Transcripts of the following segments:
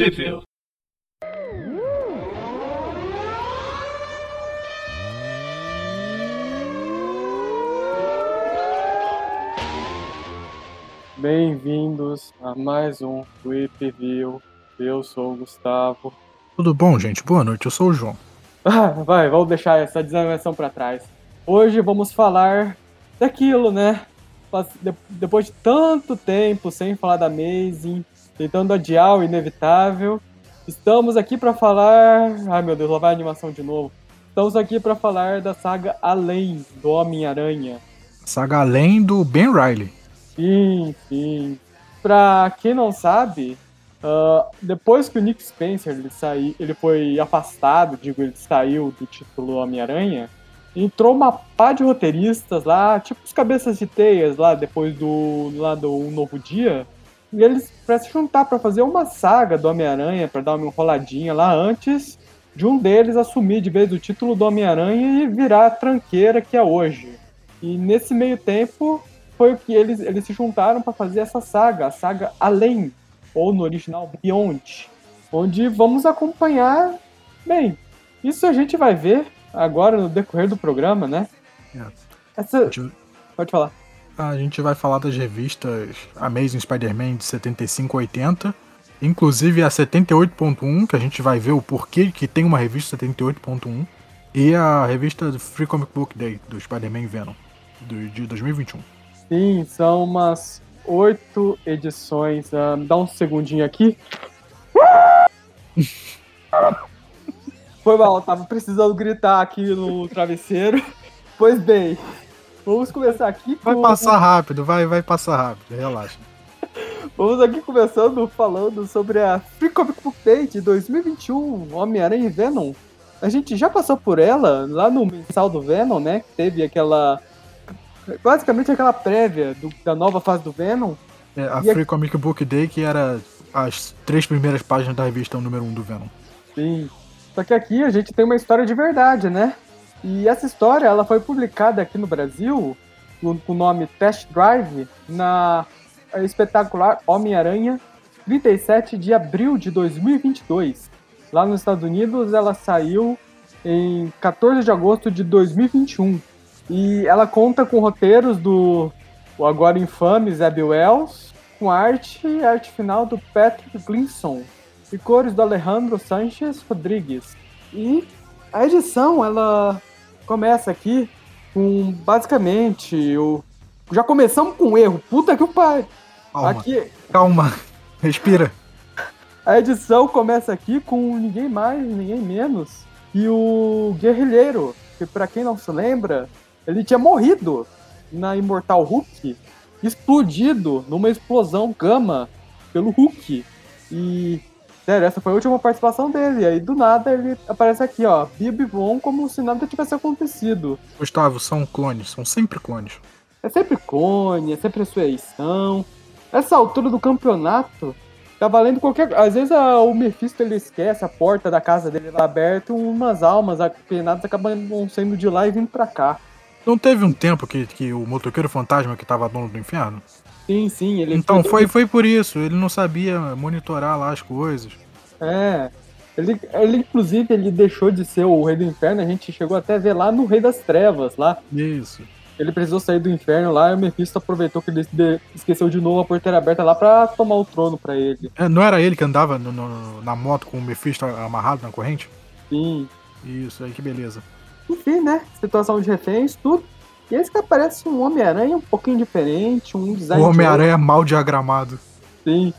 Sheffield. Bem-vindos a mais um Whip View. Eu sou o Gustavo. Tudo bom, gente? Boa noite, eu sou o João. Ah, vai, vamos deixar essa desavenção para trás. Hoje vamos falar daquilo, né? Depois de tanto tempo sem falar da Amazing, tentando adiar o inevitável, estamos aqui para falar. Ai meu Deus, lá vai a animação de novo. Estamos aqui para falar da saga Além do Homem-Aranha. Saga Além do Ben Riley. Sim, sim. Pra quem não sabe, uh, depois que o Nick Spencer ele, saí, ele foi afastado, digo, ele saiu do título Homem-Aranha, entrou uma pá de roteiristas lá, tipo os cabeças de teias lá, depois do, lá do Um Novo Dia, e eles para se juntar para fazer uma saga do Homem-Aranha, para dar uma enroladinha lá antes de um deles assumir de vez o título do Homem-Aranha e virar a tranqueira que é hoje. E nesse meio tempo, foi o que eles, eles se juntaram para fazer essa saga, a saga Além, ou no original Beyond, onde vamos acompanhar. Bem, isso a gente vai ver agora no decorrer do programa, né? É. Essa... Pode falar. A gente vai falar das revistas Amazing Spider-Man de 75 a 80, inclusive a 78.1, que a gente vai ver o porquê que tem uma revista 78.1, e a revista Free Comic Book Day do Spider-Man Venom, do, de 2021. Sim, são umas oito edições. Uh, dá um segundinho aqui. Foi mal, tava precisando gritar aqui no travesseiro. Pois bem, vamos começar aqui com... Vai passar rápido, vai, vai passar rápido, relaxa. Vamos aqui começando falando sobre a Free Comic Book Day de 2021, Homem-Aranha e Venom. A gente já passou por ela lá no mensal do Venom, né? Que teve aquela basicamente aquela prévia do, da nova fase do Venom. É, a Free a... Comic Book Day, que era as três primeiras páginas da revista número um do Venom. Sim. Só que aqui a gente tem uma história de verdade, né? E essa história ela foi publicada aqui no Brasil com o nome Test Drive na espetacular Homem-Aranha 37 de abril de 2022. Lá nos Estados Unidos ela saiu em 14 de agosto de 2021. E ela conta com roteiros do o agora infame Zeb Wells, com arte e arte final do Patrick Glinson e cores do Alejandro Sanchez Rodrigues. E a edição, ela começa aqui com basicamente o já começamos com um erro. Puta que o pai. Calma. Aqui calma. Respira. A edição começa aqui com ninguém mais, ninguém menos e o guerrilheiro, que para quem não se lembra, ele tinha morrido na Imortal Hulk, explodido numa explosão gama pelo Hulk. E, sério, essa foi a última participação dele. E aí, do nada, ele aparece aqui, ó, Bibi Von, como se nada tivesse acontecido. Gustavo, são clones, são sempre clones. É sempre clone, é sempre ressurreição. Essa altura do campeonato, tá valendo qualquer. Às vezes a, o Mephisto ele esquece a porta da casa dele lá aberta, umas almas apenadas acabam saindo de lá e vindo pra cá. Não teve um tempo que, que o motoqueiro fantasma que tava dono do inferno? Sim, sim. Ele então foi, foi por isso. Ele não sabia monitorar lá as coisas. É. Ele, ele, inclusive, ele deixou de ser o rei do inferno. A gente chegou até a ver lá no Rei das Trevas, lá. Isso. Ele precisou sair do inferno lá e o Mephisto aproveitou que ele esqueceu de novo a porteira aberta lá pra tomar o trono pra ele. É, não era ele que andava no, no, na moto com o Mephisto amarrado na corrente? Sim. Isso, aí que beleza. Enfim, né? Situação de reféns, tudo. E esse que aparece um Homem-Aranha um pouquinho diferente, um design. O Homem-Aranha mal diagramado. Sim.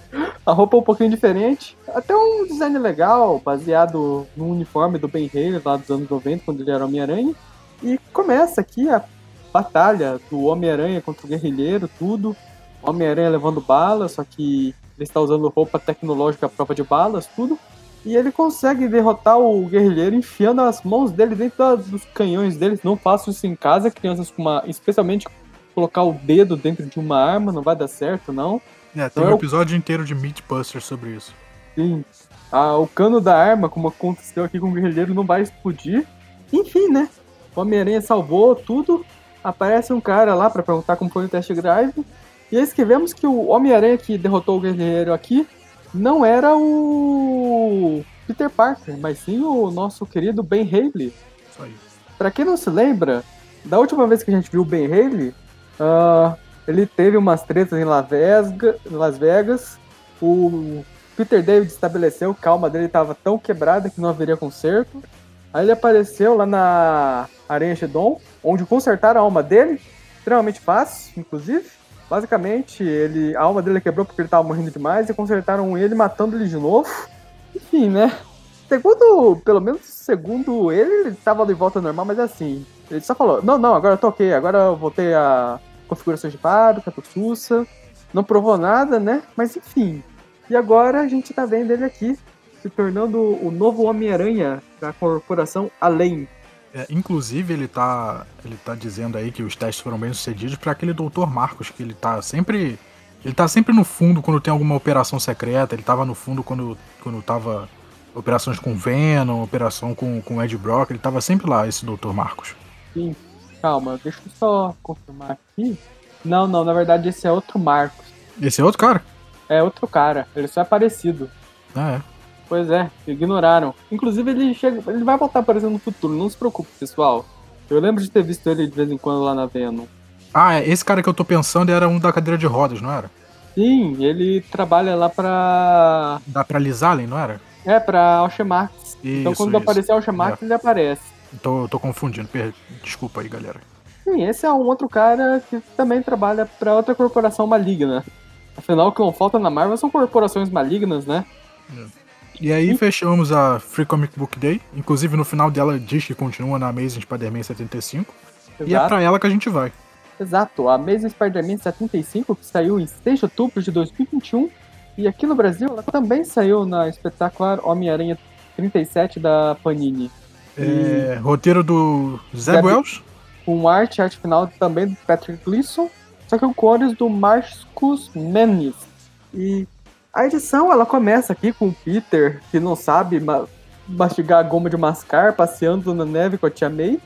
A roupa um pouquinho diferente. Até um design legal, baseado no uniforme do Ben Haley lá dos anos 90, quando ele era Homem-Aranha. E começa aqui a batalha do Homem-Aranha contra o Guerrilheiro, tudo. Homem-Aranha levando balas, só que ele está usando roupa tecnológica à prova de balas, tudo. E ele consegue derrotar o guerrilheiro enfiando as mãos dele dentro dos canhões deles. Não faço isso em casa, crianças com uma. Especialmente colocar o dedo dentro de uma arma, não vai dar certo, não. É, tem então, um episódio inteiro de Meatbusters sobre isso. Sim. Ah, o cano da arma, como aconteceu aqui com o guerrilheiro, não vai explodir. Enfim, né? O Homem-Aranha salvou tudo. Aparece um cara lá para perguntar como foi o test drive. E eis que vemos que o Homem-Aranha que derrotou o guerrilheiro aqui não era o Peter Parker, mas sim o nosso querido Ben Haley. Isso aí. Pra quem não se lembra, da última vez que a gente viu o Ben Haley, uh, ele teve umas tretas em Las Vegas, Las Vegas. O Peter David estabeleceu que a alma dele estava tão quebrada que não haveria conserto. Aí ele apareceu lá na Aranha Shedon, onde consertaram a alma dele, extremamente fácil, inclusive. Basicamente, ele, a alma dele quebrou porque ele estava morrendo demais e consertaram ele matando ele de novo. Enfim, né? Segundo, pelo menos segundo ele, ele estava de volta normal, mas é assim. Ele só falou: Não, não, agora eu tô ok, agora eu voltei a configurações de fábrica, tô sussa. Não provou nada, né? Mas enfim. E agora a gente tá vendo ele aqui, se tornando o novo Homem-Aranha da corporação Além. É, inclusive, ele tá, ele tá dizendo aí que os testes foram bem sucedidos para aquele Dr. Marcos, que ele tá sempre. Ele tá sempre no fundo quando tem alguma operação secreta, ele tava no fundo quando, quando tava operações com Venom, operação com, com Ed Brock, ele tava sempre lá, esse Dr. Marcos. Sim, calma, deixa eu só confirmar aqui. Não, não, na verdade esse é outro Marcos. Esse é outro cara? É outro cara, ele só é parecido. Ah, é. Pois é, ignoraram. Inclusive ele chega, ele vai voltar aparecendo no futuro, não se preocupe, pessoal. Eu lembro de ter visto ele de vez em quando lá na Venom. Ah, é, esse cara que eu tô pensando era um da cadeira de rodas, não era? Sim, ele trabalha lá pra. Dá pra Lisalem, não era? É, pra Alchemax. então quando isso. aparecer Alchemax, É. ele aparece. Tô, tô confundindo, per- desculpa aí, galera. Sim, esse é um outro cara que também trabalha pra outra corporação maligna. Afinal, o que não falta na Marvel são corporações malignas, né? E aí fechamos a Free Comic Book Day. Inclusive no final dela diz que continua na Amazing Spider-Man 75. E é Exato. pra ela que a gente vai. Exato, a Amazing Spider-Man 75, que saiu em 6 de outubro de 2021, e aqui no Brasil ela também saiu na espetacular Homem-Aranha 37 da Panini. É, roteiro do Zé Zé Wells. Com arte, arte final também do Patrick Gleason, só que com cores do Marcus Menes. E a edição ela começa aqui com o Peter, que não sabe ma mastigar a goma de mascar, passeando na neve com a Tia May.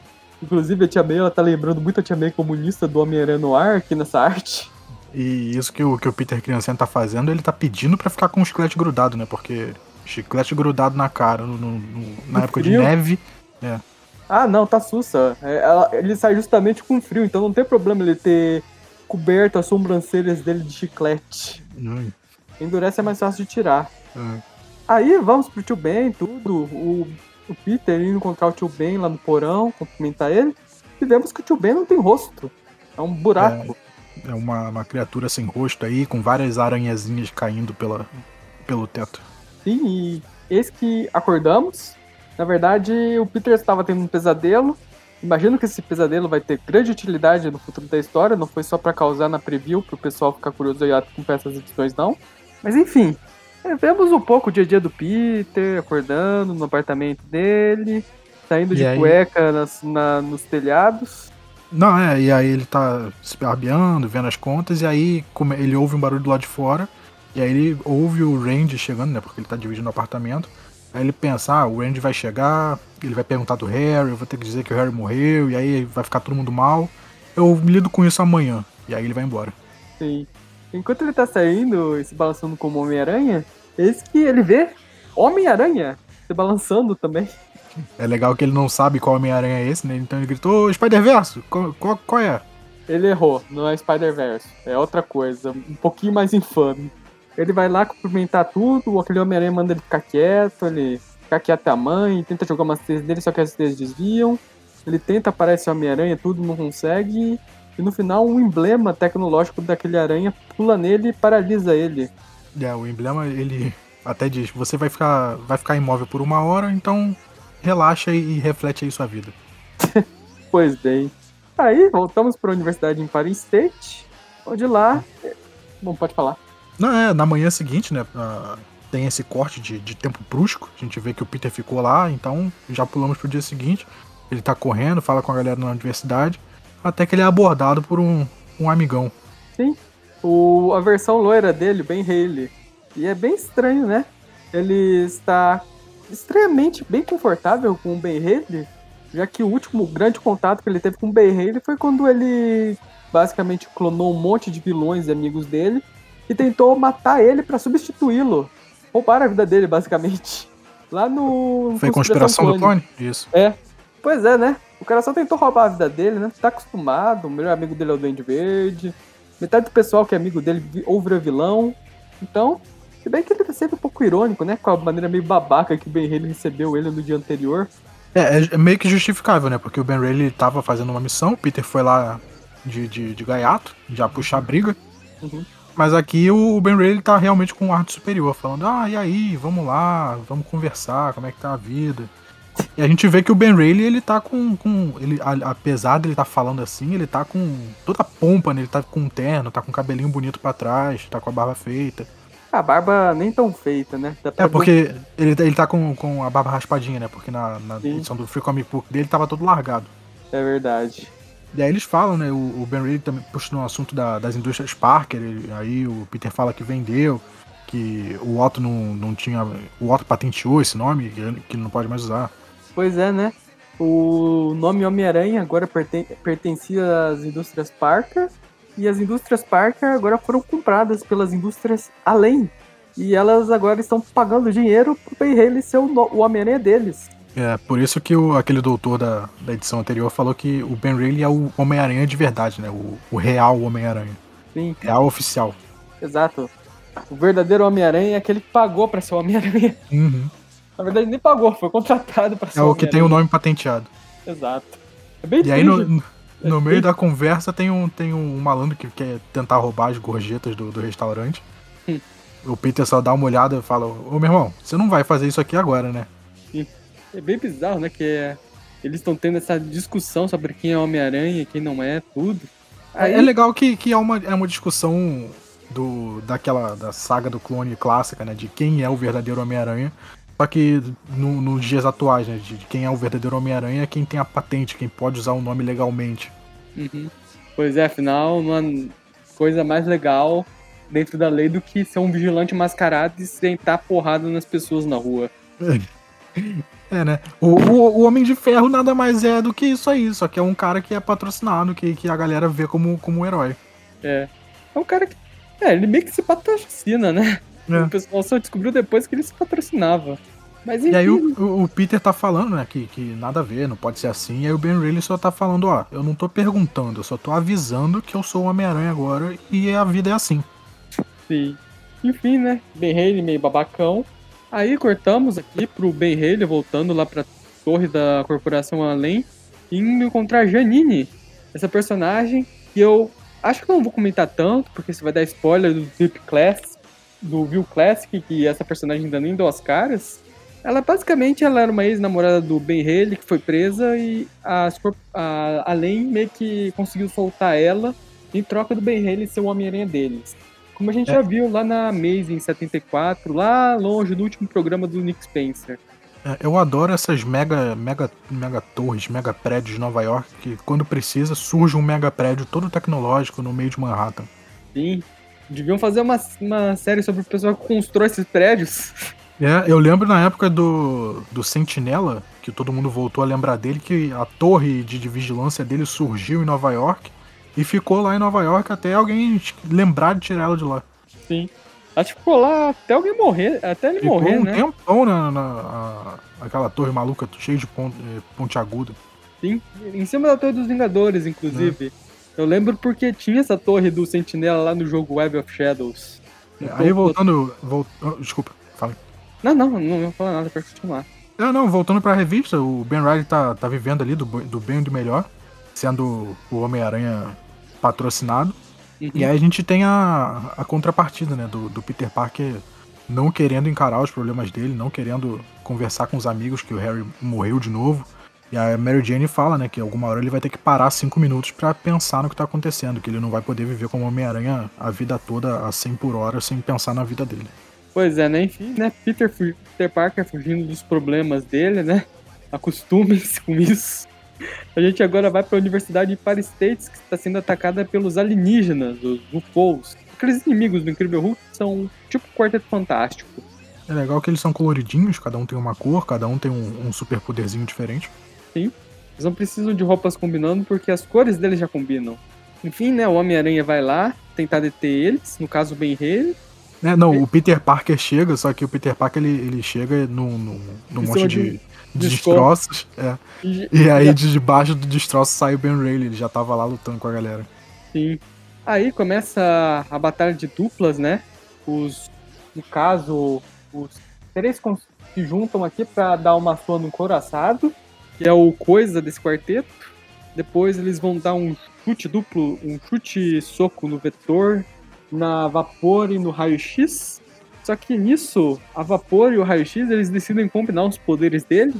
Inclusive a Tia May ela tá lembrando muito a Tia May comunista do Homem-Aranha no ar aqui nessa arte. E isso que o, que o Peter Criancinha tá fazendo, ele tá pedindo pra ficar com o chiclete grudado, né? Porque chiclete grudado na cara no- no- no- na época de frio. neve. Ah, não, tá sussa. É, ela- ele sai justamente com frio, então não tem problema ele ter coberto as sobrancelhas dele de chiclete. Hum, Endurece é mais fácil de tirar. hum. Aí vamos pro tio Ben, tudo. O, o Peter indo encontrar o tio Ben lá no porão, cumprimentar ele. E vemos que o tio Ben não tem rosto. É um buraco. É uma, uma criatura sem rosto aí, com várias aranhazinhas caindo pela, pelo teto. Sim, e eis que acordamos. Na verdade, o Peter estava tendo um pesadelo. Imagino que esse pesadelo vai ter grande utilidade no futuro da história. Não foi só pra causar na preview, pro pessoal ficar curioso e acompanhar essas edições, não. Mas enfim, é, vemos um pouco o dia a dia do Peter, acordando no apartamento dele, saindo E de aí? cueca nas- na- nos telhados. Não, é, e aí ele tá se barbeando, vendo as contas, e aí ele ouve um barulho do lado de fora, e aí ele ouve o Randy chegando, né, porque ele tá dividindo o apartamento. Aí ele pensa, ah, o Randy vai chegar, ele vai perguntar do Harry, eu vou ter que dizer que o Harry morreu, e aí vai ficar todo mundo mal. Eu lido com isso amanhã. E aí ele vai embora. Sim. Enquanto ele tá saindo e se balançando como Homem-Aranha, eis que ele vê Homem-Aranha se balançando também. É legal que ele não sabe qual Homem-Aranha é esse, né? Então ele gritou, Spider-Verso, qual, qual, qual é? Ele errou, não é Spider-Verse, é outra coisa, um pouquinho mais infame. Ele vai lá cumprimentar tudo, aquele Homem-Aranha manda ele ficar quieto, ele fica quieto a mãe, tenta jogar umas teias dele, só que as teias desviam. Ele tenta aparecer Homem-Aranha, tudo não consegue. E no final, um emblema tecnológico daquele aranha pula nele e paralisa ele. É, o emblema, ele até diz, você vai ficar, vai ficar imóvel por uma hora, então relaxa e, reflete aí sua vida. Pois bem. Aí voltamos para a Universidade em Paris State, onde lá. Bom, pode falar. Não, é, na manhã seguinte, né, ah, tem esse corte de, de tempo brusco, a gente vê que o Peter ficou lá, então já pulamos pro dia seguinte, ele tá correndo, fala com a galera na universidade, até que ele é abordado por um, um amigão. O, a versão loira dele, Ben Haley. E é bem estranho, né? Ele está extremamente bem confortável com o Ben Haley, já que o último grande contato que ele teve com o Ben Haley foi quando ele basicamente clonou um monte de vilões e amigos dele e tentou matar ele para substituí-lo. roubaram a vida dele, basicamente. Lá no. Foi conspiração, do clone? Isso. É. Pois é, né? O cara só tentou roubar a vida dele, né? Tá acostumado, o melhor amigo dele é o Duende Verde. Metade do pessoal que é amigo dele ou vira vilão. Então, se bem que ele tá sempre um pouco irônico, né? Com a maneira meio babaca que o Ben Haley recebeu ele no dia anterior. É, é meio que justificável, né? Porque o Ben Haley tava fazendo uma missão, o Peter foi lá de, de, de gaiato, já puxar a briga. Uhum. Mas aqui o Ben Ray tá realmente com um ar superior, falando: ah, e aí, vamos lá, vamos conversar, como é que tá a vida. E a gente vê que o Ben Rayleigh, ele tá com. com ele, apesar dele tá falando assim, ele tá com toda a pompa, né? Ele tá com um terno, tá com o cabelinho bonito para trás, tá com a barba feita. A barba nem tão feita, né? É, porque ele, ele tá com, com a barba raspadinha, né? Porque na, na edição do Free Comic Book dele tava todo largado. É verdade. E aí eles falam, né? O, o Ben Reilly também puxa no assunto da, das indústrias Parker. Ele, aí o Peter fala que vendeu, que o Otto não, não tinha. O Otto patenteou esse nome, que ele não pode mais usar. Pois é, né? O nome Homem-Aranha agora perten pertencia às indústrias Parker. E as indústrias Parker agora foram compradas pelas indústrias Além. E elas agora estão pagando dinheiro pro Ben Reilly ser o, o Homem-Aranha deles. É, por isso que o, aquele doutor da, da edição anterior falou que o Ben Reilly é o Homem-Aranha de verdade, né? O, o real Homem-Aranha. Sim. Real oficial. Exato. O verdadeiro Homem-Aranha é aquele que pagou pra ser o Homem-Aranha. Uhum. Na verdade, nem pagou, foi contratado pra ser É o que tem o nome patenteado. Exato. É bem E aí, no, no é meio bem... da conversa, tem um, tem um malandro que quer tentar roubar as gorjetas do, do restaurante. Hum. O Peter só dá uma olhada e fala: Ô meu irmão, você não vai fazer isso aqui agora, né? Sim. É bem bizarro, né? Que é, eles estão tendo essa discussão sobre quem é Homem-Aranha e quem não é, tudo. É, Aí... É legal que, que é, uma, é uma discussão do, daquela da saga do clone clássica, né? De quem é o verdadeiro Homem-Aranha. Só que no, nos dias atuais, né? De, quem é o verdadeiro Homem-Aranha é quem tem a patente, quem pode usar o nome legalmente. Uhum. Pois é, afinal, uma coisa mais legal dentro da lei do que ser um vigilante mascarado e sentar porrada nas pessoas na rua. É, né? O, o, o, Homem de Ferro nada mais é do que isso aí, só que é um cara que é patrocinado, que, que a galera vê como, como um herói. É. É um cara que. É, ele meio que se patrocina, né? É. O pessoal só descobriu depois que ele se patrocinava. Mas enfim. E aí o, o, Peter tá falando, né, que, que nada a ver, não pode ser assim. E aí o Ben Reilly só tá falando, ó, eu não tô perguntando, eu só tô avisando que eu sou o Homem-Aranha agora e a vida é assim. Sim. Enfim, né? Ben Reilly meio babacão. Aí cortamos aqui pro Ben Haley voltando lá pra torre da Corporação Além e indo encontrar Janine, essa personagem que eu acho que não vou comentar tanto, porque isso vai dar spoiler do VIP Class, do View Classic, que essa personagem ainda nem deu as caras. Ela basicamente ela era uma ex-namorada do Ben Haley que foi presa e a, a Além meio que conseguiu soltar ela em troca do Ben Haley ser o Homem-Aranha deles. Como a gente é. já viu lá na Amazing 74, lá longe do último programa do Nick Spencer. É, eu adoro essas mega, mega, mega torres, mega prédios de Nova York, que quando precisa surge um mega prédio todo tecnológico no meio de Manhattan. Sim. Deviam fazer uma, uma série sobre o pessoal que constrói esses prédios. É, eu lembro na época do, do Sentinela, que todo mundo voltou a lembrar dele, que a torre de, de vigilância dele surgiu em Nova York e ficou lá em Nova York até alguém lembrar de tirar ela de lá. Sim. Acho que ficou lá até alguém morrer, até ele ficou morrer, um né? tempão na, na a, aquela torre maluca, cheia de ponte, eh, ponte aguda. Sim, em cima da Torre dos Vingadores, inclusive. É. Eu lembro porque tinha essa torre do Sentinela lá no jogo Web of Shadows. É, aí voltando. Volt... Oh, desculpa, fala. Não, não, não vou falar nada pra continuar. É, não, voltando pra revista, o Ben Riley tá, tá vivendo ali do, do bem e do melhor, sendo o Homem-Aranha patrocinado. Uhum. E aí a gente tem a, a contrapartida, né, do, do Peter Parker não querendo encarar os problemas dele, não querendo conversar com os amigos que o Harry morreu de novo. E a Mary Jane fala, né, que alguma hora ele vai ter que parar cinco minutos para pensar no que tá acontecendo, que ele não vai poder viver como Homem-Aranha a vida toda a 100 por hora sem pensar na vida dele. Pois é, né, enfim, né, Peter, Peter Parker fugindo dos problemas dele, né, acostumem-se com isso. A gente agora vai para a Universidade de Paris States, que está sendo atacada pelos alienígenas, os UFOs. Aqueles inimigos do Incrível Hulk são tipo um quarteto fantástico. É legal que eles são coloridinhos, cada um tem uma cor, cada um tem um, um super poderzinho diferente. Sim. Eles não precisam de roupas combinando porque as cores deles já combinam. Enfim, né, o Homem-Aranha vai lá tentar deter eles, no caso o Ben Haley. É, não, o Peter Parker chega, só que o Peter Parker ele, ele chega num, num, num Em monte de, de de destroços. é. E, E aí de debaixo do destroço sai o Ben Rayleigh, ele já tava lá lutando com a galera. Sim. Aí começa a batalha de duplas, né? Os, no caso, os três se juntam aqui pra dar uma sua no coraçado, que é o coisa desse quarteto. Depois eles vão dar um chute duplo, um chute soco no vetor, na vapor e no raio-x. Só que nisso, a vapor e o raio-x eles decidem combinar os poderes dele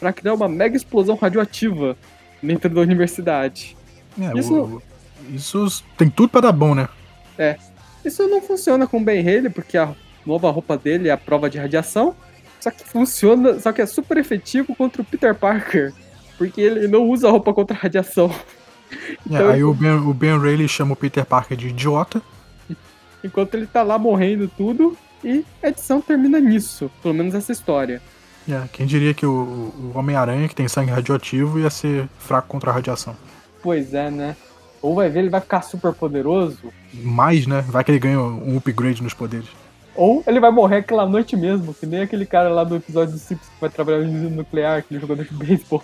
pra criar uma mega explosão radioativa dentro da universidade. É, Isso- o- isso tem tudo pra dar bom, né? Isso não funciona com o Ben Haley, porque a nova roupa dele é a prova de radiação. Só que funciona, só que é super efetivo contra o Peter Parker. Porque ele não usa roupa contra a radiação. É, Então, aí o ben, o ben Rayleigh chama o Peter Parker de idiota. Enquanto ele tá lá morrendo tudo. E a edição termina nisso. Pelo menos essa história. É, quem diria que o, o Homem-Aranha, que tem sangue radioativo, ia ser fraco contra a radiação. Pois é, né? Ou vai ver, ele vai ficar super poderoso. Mais, né? Vai que ele ganha um upgrade nos poderes. Ou ele vai morrer aquela noite mesmo. Que nem aquele cara lá do episódio do Simpsons que vai trabalhar no usina nuclear, aquele jogador de beisebol.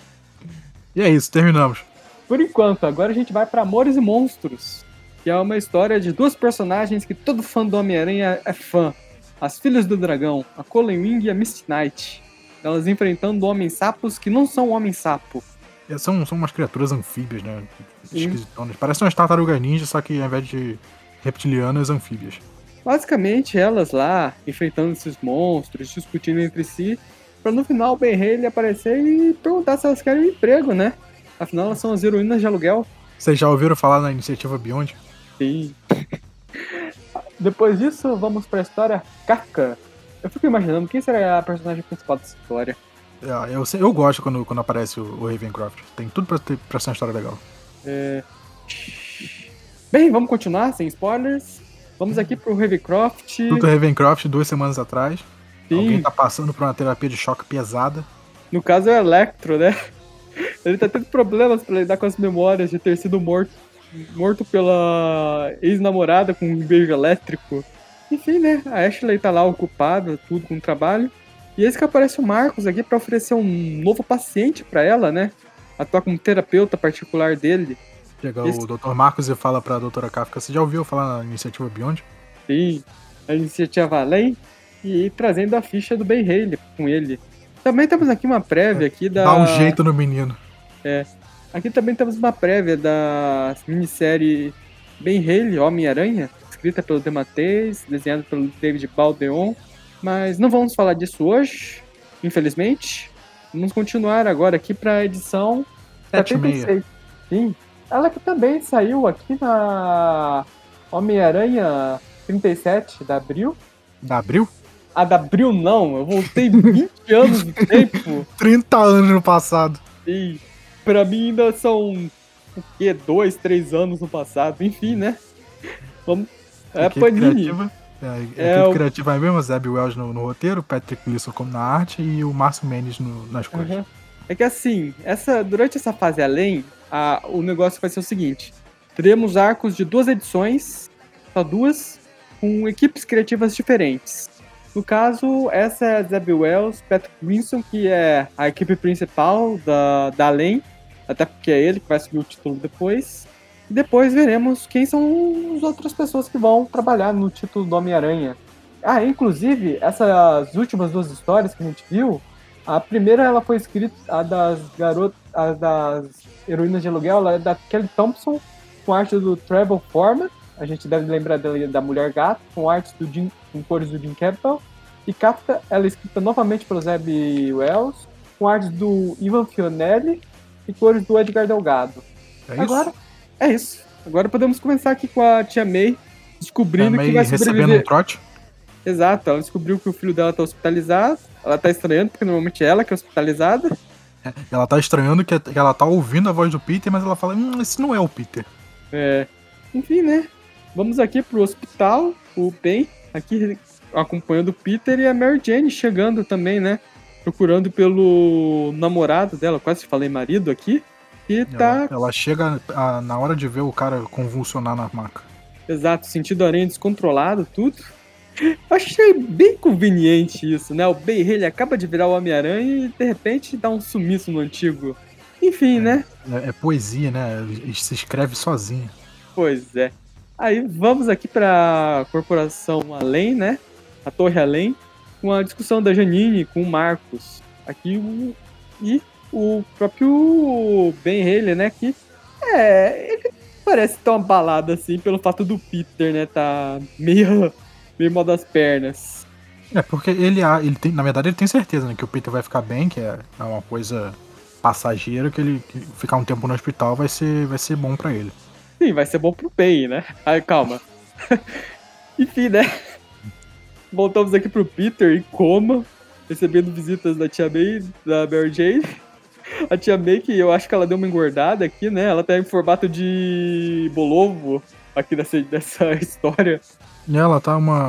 E é isso, terminamos. Por enquanto, agora a gente vai pra Amores e Monstros, que é uma história de duas personagens que todo fã do Homem-Aranha é fã. As Filhas do Dragão, a Colin Wing e a Misty Knight. Elas enfrentando homens-sapos que não são homem-sapo. É, São, são umas criaturas anfíbias, né? Esquisitonas. Parecem umas tartarugas ninja, só que ao invés de reptilianas, anfíbias. Basicamente, elas lá, enfrentando esses monstros, discutindo entre si, pra no final o Ben Haley aparecer e perguntar se elas querem um emprego, né? Afinal, elas são as heroínas de aluguel. Vocês já ouviram falar na iniciativa Beyond? Sim. Depois disso, vamos pra história Kafka. Eu fico imaginando quem será a personagem principal dessa história. É, Eu, sei- eu gosto quando, quando aparece o, o Ravencroft. Tem tudo pra, ter, pra ser uma história legal. Bem, vamos continuar sem spoilers. Vamos aqui pro Ravencroft. Tudo Ravencroft duas semanas atrás. Sim, Alguém tá passando por uma terapia de choque pesada. no caso é o Electro, né? Ele tá tendo problemas pra lidar com as memórias de ter sido morto, morto pela ex-namorada com um beijo elétrico. Enfim, né? A Ashley tá lá ocupada, tudo com o trabalho. E eis que aparece o Marcos aqui pra oferecer um novo paciente pra ela, né? Atuar como terapeuta particular dele. Chega Esse- o Dr. Marcos e fala pra doutora Kafka, você já ouviu falar na iniciativa Beyond? Sim, a iniciativa Além e trazendo a ficha do Ben Haley com ele. Também temos aqui uma prévia aqui da. Dá um jeito no menino. Aqui também temos uma prévia da minissérie Ben Haley, Homem-Aranha, escrita pelo Demateis, desenhada pelo David Baldeon. Mas não vamos falar disso hoje, infelizmente. Vamos continuar agora aqui para a edição 7 e meia. 76. Sim, ela que também saiu aqui na Homem-Aranha 37 da Abril. Da Abril? A da Abril não, eu voltei 20 anos de tempo. 30 anos no passado. E pra mim ainda são o quê? Dois, três anos no passado, enfim, né? Vamos. É Equipe Panini. Criativa, é, a É o- criativa é mesmo, Zeb Wells no, no roteiro, Patrick Wilson como na arte e o Márcio Mendes no- nas cores. Uhum. É que assim, essa, durante essa fase além, a- o negócio vai ser o seguinte: teremos arcos de duas edições, só duas, com equipes criativas diferentes. No caso, essa é Zeb Wells, Patrick Wilson, que é a equipe principal da, da Além, até porque é ele que vai subir o título depois. E depois veremos quem são as outras pessoas que vão trabalhar no título do Homem-Aranha. Ah, inclusive, essas últimas duas histórias que a gente viu, a primeira ela foi escrita, a das garotas, a das heroínas de aluguel, ela é da Kelly Thompson, com arte do Trevor Foreman. A gente deve lembrar dela da Mulher Gato, com arte do Jim, com cores do Jim Campbell. E Kafka, ela é escrita novamente pelo Zeb Wells, com arte do Ivan Fionelli e cores do Edgar Delgado. É isso? Agora, é isso. Agora podemos começar aqui com a tia May, descobrindo Também que vai recebendo sobreviver. um trote. Exato, ela descobriu que o filho dela tá hospitalizado. Ela tá estranhando, porque normalmente é ela que é hospitalizada. Ela tá estranhando que, ela tá ouvindo a voz do Peter, mas ela fala, hum, esse não é o Peter. É, enfim, né? Vamos aqui pro hospital, o Ben aqui acompanhando o Peter e a Mary Jane chegando também, né? Procurando pelo namorado dela, quase falei marido aqui. E tá, Ela, ela chega ah, na hora de ver o cara convulsionar na maca. exato, sentido aranha descontrolado, tudo. Achei bem conveniente isso, né? O Ben ele acaba de virar o Homem-Aranha e de repente dá um sumiço no antigo. Enfim, é, né? É, é, poesia, né? Ele se escreve sozinho. Pois é. Aí vamos aqui pra Corporação Além, né? A Torre Além, com a discussão da Janine com o Marcos. Aqui o. E o próprio Ben Haley, né? Que é. Ele parece tão abalado assim pelo fato do Peter, né? Tá meio meio mal das pernas. É, porque ele, ele tem, na verdade, ele tem certeza né, que o Peter vai ficar bem, que é, é uma coisa passageira, que ele que ficar um tempo no hospital vai ser, vai ser bom para ele. Sim, vai ser bom pro bem, né? Aí, calma. Enfim, né? Voltamos aqui pro Peter em coma, recebendo visitas da tia May, da Mary Jane. A tia May, que eu acho que ela deu uma engordada aqui, né? Ela tá em formato de bolovo aqui dessa, dessa história. E ela tá uma,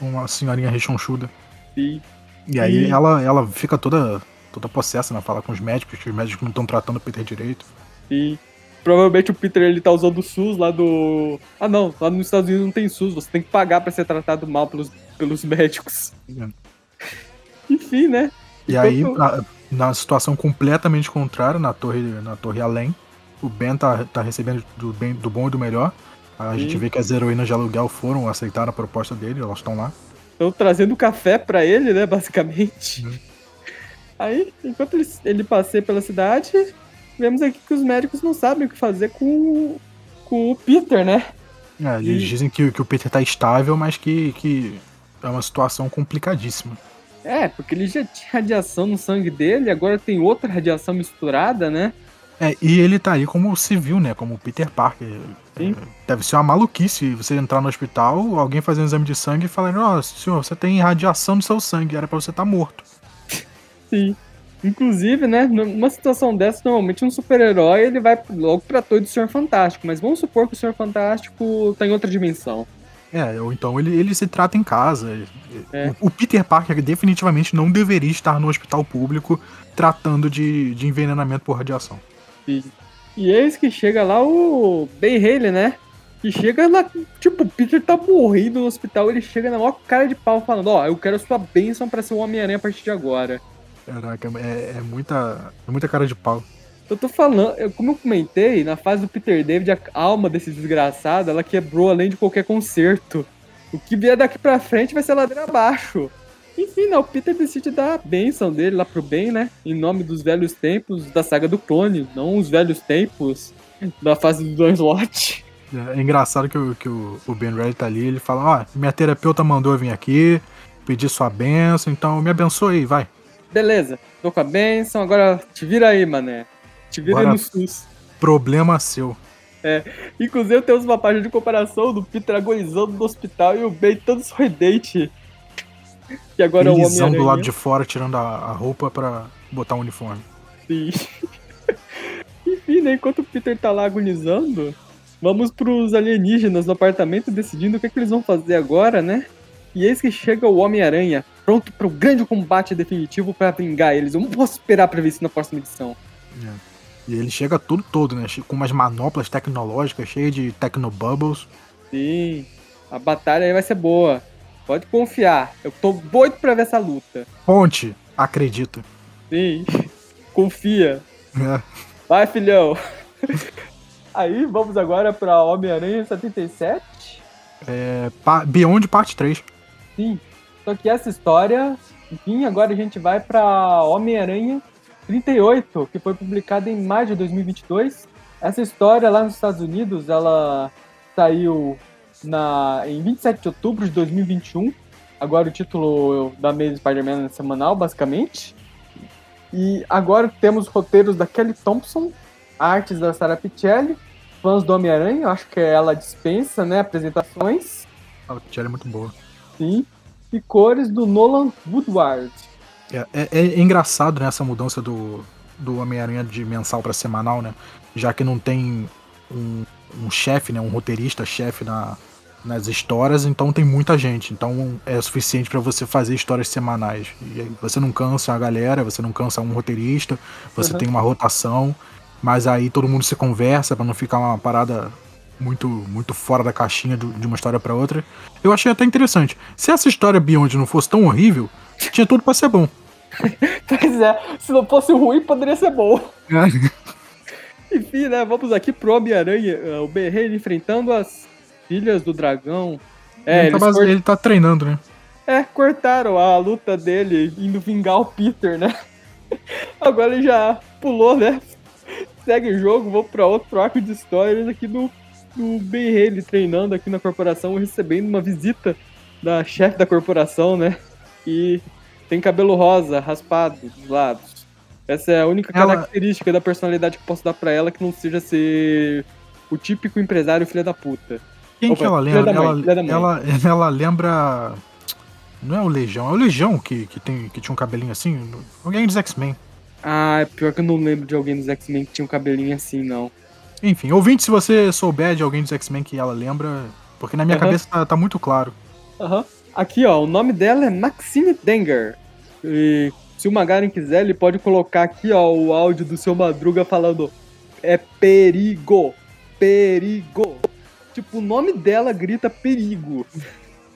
uma senhorinha rechonchuda. Sim. E aí e... Ela, ela fica toda, toda possessa, né? Fala com os médicos, que os médicos não estão tratando o Peter direito. Sim. Provavelmente o Peter ele tá usando o SUS lá do. Ah não, lá nos Estados Unidos não tem SUS, você tem que pagar para ser tratado mal pelos, pelos médicos. É. Enfim, né? E Enquanto... aí, na, na, situação completamente contrária, na torre, na torre além, o Ben tá, tá recebendo do, bem, do bom e do melhor. A gente vê que as heroínas de aluguel foram aceitar a proposta dele, elas estão lá. Estão trazendo café para ele, né, basicamente. Uhum. Aí, enquanto ele, ele passeia pela cidade, vemos aqui que os médicos não sabem o que fazer com, com o Peter, né? É, eles e... dizem que, que o Peter tá estável, mas que, que é uma situação complicadíssima. É, porque ele já tinha radiação no sangue dele, agora tem outra radiação misturada, né? É, e ele tá aí como civil, né? Como Peter Parker. É, deve ser uma maluquice você entrar no hospital, alguém fazer um exame de sangue e falar, ó, oh, senhor, você tem radiação no seu sangue, era para você estar tá morto. Sim. Inclusive, né, numa situação dessa, normalmente um super-herói ele vai logo pra torre do Senhor Fantástico, mas vamos supor que o Senhor Fantástico tá em outra dimensão. É, ou então ele, ele se trata em casa. É. O, o, Peter Parker definitivamente não deveria estar no hospital público tratando de, de envenenamento por radiação. E eis que chega lá o Ben Haley, né? Que chega lá, tipo, o Peter tá morrendo no hospital, ele chega na maior cara de pau falando, ó, oh, eu quero a sua bênção para ser o Homem-Aranha a partir de agora. Caraca, é, é, muita, é muita cara de pau. Eu tô falando, eu, como eu comentei, na fase do Peter David, a alma desse desgraçado, ela quebrou além de qualquer conserto. O que vier daqui pra frente vai ser ladeira abaixo. Enfim, né, o Peter decide dar a bênção dele lá pro bem, né? Em nome dos velhos tempos da saga do clone, não os velhos tempos da fase do Don Slot. É, é engraçado que, o, que o, o Ben Red tá ali, ele fala, ó, oh, minha terapeuta mandou eu vir aqui, pedir sua bênção, então me abençoe aí, vai. Beleza, tô com a bênção, agora te vira aí, mané. Te vira aí no SUS. Problema seu. É, inclusive temos uma página de comparação do Peter agonizando no hospital e o Ben todo sorridente que agora é o homem do lado de fora, tirando a, roupa para botar o um uniforme. Sim. Enfim, né, enquanto o Peter tá lá agonizando, vamos pros alienígenas no apartamento decidindo o que, é que eles vão fazer agora, né? E eis que chega o Homem-Aranha, pronto para o grande combate definitivo para vingar eles. Eu não posso esperar pra ver isso na próxima edição. É. E ele chega tudo todo, né? Com umas manoplas tecnológicas, cheias de Technobubbles. Sim, a batalha aí vai ser boa. Pode confiar. Eu tô doido pra ver essa luta. Ponte, acredito. Sim, confia. É. Vai, filhão. Aí vamos agora pra Homem-Aranha 77. É, Beyond parte 3. Sim. Só que essa história, enfim, agora a gente vai pra Homem-Aranha 38, que foi publicada em maio de 2022. Essa história lá nos Estados Unidos, ela saiu na, em 27 de outubro de 2021. Agora o título da Amazing Spider-Man é semanal, basicamente. E agora temos roteiros da Kelly Thompson, artes da Sarah Pichelli, fãs do Homem-Aranha, acho que ela dispensa, né, apresentações. A Pichelli é muito boa. Sim. E cores do Nolan Woodward. É, é, é engraçado né, essa mudança do, do Homem-Aranha de mensal para semanal, né? Já que não tem um, um chefe, né, um roteirista chefe na, nas histórias, então tem muita gente. Então é suficiente para você fazer histórias semanais. E você não cansa a galera, você não cansa um roteirista, você uhum. tem uma rotação, mas aí todo mundo se conversa para não ficar uma parada muito, muito fora da caixinha de uma história para outra. Eu achei até interessante. Se essa história Beyond não fosse tão horrível, tinha tudo para ser bom. pois é, se não fosse ruim, poderia ser bom. É. Enfim, né? Vamos aqui pro Homem-Aranha, eh, o Ben enfrentando as filhas do dragão. É, ele, tá, cort... ele tá treinando, né? É, cortaram a luta dele indo vingar o Peter, né? Agora ele já pulou, né? Segue o jogo, vou pra outro arco de histórias aqui do, do Ben Haley treinando aqui na corporação, recebendo uma visita da chefe da corporação, né? E tem cabelo rosa, raspado dos lados. Essa é a única ela... característica da personalidade que posso dar pra ela que não seja ser o típico empresário filha da puta. Quem Opa, que ela lembra? Mãe, ela, ela, ela lembra não é o Legião, é o Legião que, que, tem, que tinha um cabelinho assim. Alguém dos X-Men. Ah, é pior que eu não lembro de alguém dos X-Men que tinha um cabelinho assim, não. Enfim, ouvinte, se você souber de alguém dos X-Men que ela lembra, porque na minha cabeça tá, tá, muito claro. Aham. Aqui, ó, o nome dela é Maxine Denger. E se o Magaren quiser, ele pode colocar aqui, ó, o áudio do seu Madruga falando é perigo, perigo. Tipo, o nome dela grita perigo.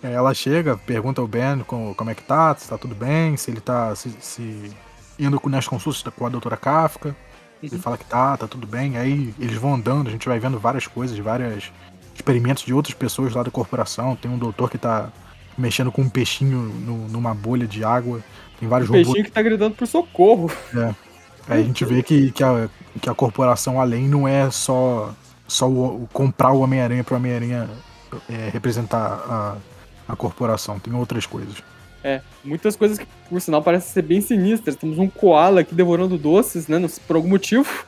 É, ela chega, pergunta ao Ben como, como é que tá, se tá tudo bem, se ele tá se, se indo nas consultas com a doutora Kafka. Uhum. Ele fala que tá, tá tudo bem. Aí eles vão andando, a gente vai vendo várias coisas, vários experimentos de outras pessoas lá da corporação. Tem um doutor que tá mexendo com um peixinho no, numa bolha de água. Tem vários um robôs. peixinho que tá gritando por socorro. É. Aí a gente vê que, que, a, que a corporação além não é só, só o, o comprar o Homem-Aranha pro Homem-Aranha é, representar a a corporação, tem outras coisas. É, muitas coisas que, por sinal, parecem ser bem sinistras. Temos um koala aqui devorando doces, né? Por algum motivo.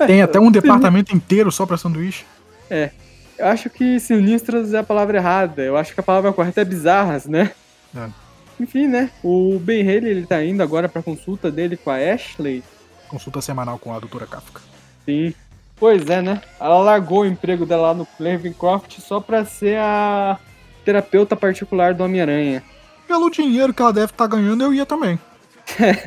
É. Tem até um departamento inteiro só pra sanduíche. É. Eu acho que sinistras é a palavra errada. Eu acho que a palavra correta é bizarras, né? É. Enfim, né? O Ben Haley, ele tá indo agora pra consulta dele com a Ashley. Consulta semanal com a doutora Kafka. Sim. Pois é, né? Ela largou o emprego dela lá no Ravencroft só pra ser a terapeuta particular do Homem-Aranha. Pelo dinheiro que ela deve estar tá ganhando, eu ia também.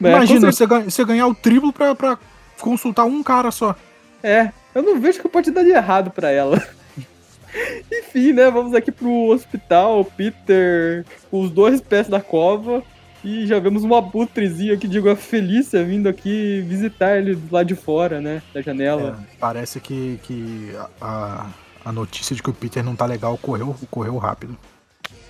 Imagina, você, ganha, você ganhar o triplo pra, pra consultar um cara só. É, eu não vejo que pode dar de errado pra ela. Enfim, né? Vamos aqui pro hospital. Peter, os dois pés da cova. E já vemos uma abutrezinho aqui, digo, a Felícia vindo aqui visitar ele do lado de fora, né? Da janela. É, parece que, que a, a notícia de que o Peter não tá legal correu, correu rápido.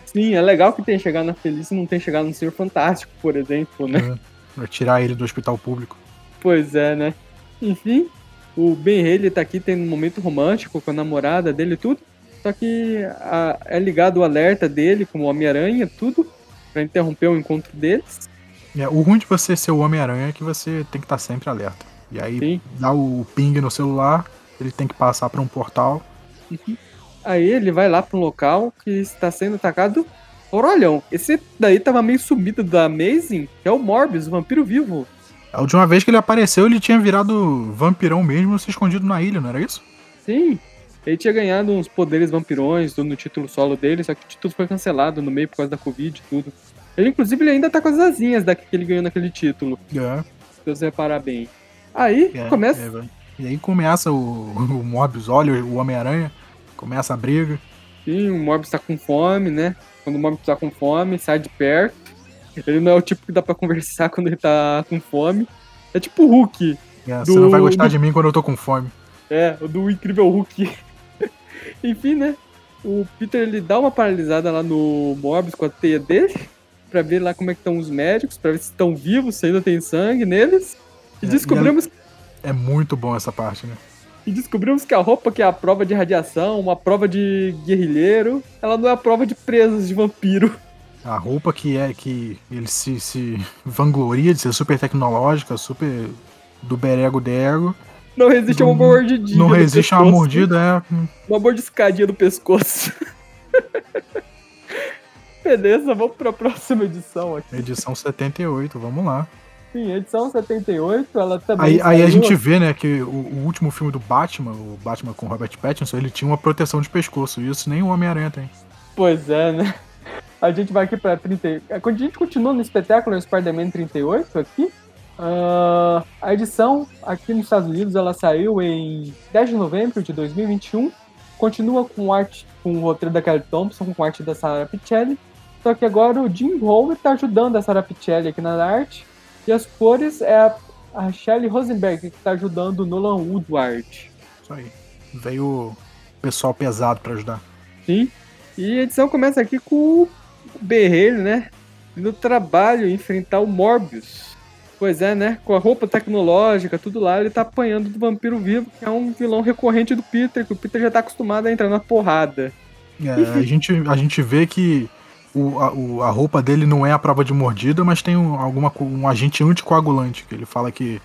Sim, é legal que tenha chegado na Felícia e não tenha chegado no Senhor Fantástico, por exemplo, né? É, tirar ele do hospital público. Pois é, né? Enfim, o Ben Haley tá aqui tendo um momento romântico com a namorada dele e tudo. Só que a, é ligado o alerta dele, como Homem-Aranha, tudo para interromper o encontro deles. É, o ruim de você ser o Homem-Aranha é que você tem que estar tá sempre alerta. E aí Sim. dá o ping no celular, ele tem que passar para um portal. Uhum. Aí ele vai lá para um local que está sendo atacado por olhão. Esse daí tava meio sumido da Amazing, que é o Morbius, o vampiro vivo. A última vez que ele apareceu, ele tinha virado vampirão mesmo, se escondido na ilha, não era isso? Sim. Ele tinha ganhado uns poderes vampirões no título solo dele, só que o título foi cancelado no meio por causa da Covid e tudo. Ele, inclusive, ele ainda tá com as asinhas daqui que ele ganhou naquele título. É. Se você reparar bem. Aí é, começa. É, e aí começa o, o Morbius, olha o Homem-Aranha, começa a briga. Sim, o Morbius tá com fome, né? Quando o Morbius tá com fome, sai de perto. Ele não é o tipo que dá pra conversar quando ele tá com fome. É tipo o Hulk. É, do... Você não vai gostar do... de mim quando eu tô com fome. É, o do incrível Hulk. Enfim, né? O Peter ele dá uma paralisada lá no Morbius com a teia dele, pra ver lá como é que estão os médicos, pra ver se estão vivos, se ainda tem sangue neles. E é, descobrimos. E é muito bom essa parte, né? E descobrimos que a roupa que é a prova de radiação, uma prova de guerrilheiro, ela não é a prova de presas de vampiro. A roupa que é que ele se, se vangloria de ser super tecnológica, super do berego dego, não resiste a uma mordidinha. Não resiste a uma mordida, é. Uma mordiscadinha do pescoço. Beleza, vamos pra próxima edição aqui. Edição 78, vamos lá. Sim, edição 78, ela também. Aí, aí a gente vê, né, que o, o, último filme do Batman, o Batman com Robert Pattinson, ele tinha uma proteção de pescoço. E isso nem o Homem-Aranha tem. Pois é, né? A gente vai aqui pra 30. A gente continua no espetáculo Spider-Man 38 aqui. Uh, a edição aqui nos Estados Unidos ela saiu em 10 de novembro de 2021. Continua com arte com o roteiro da Kelly Thompson, com arte da Sarah Pichelli. Só que agora o Jim Homer está ajudando a Sarah Pichelli aqui na arte. E as cores é a, a Shelley Rosenberg que está ajudando o Nolan Woodward. Isso aí. Veio pessoal pesado para ajudar. Sim. E a edição começa aqui com o Berreiro, né? No trabalho enfrentar o Morbius. Pois é, né? Com a roupa tecnológica, tudo lá, ele tá apanhando do vampiro vivo, que é um vilão recorrente do Peter, que o Peter já tá acostumado a entrar na porrada. É, a, gente, a gente vê que o, a, o, a roupa dele não é a prova de mordida, mas tem um, alguma, um agente anticoagulante, que ele fala que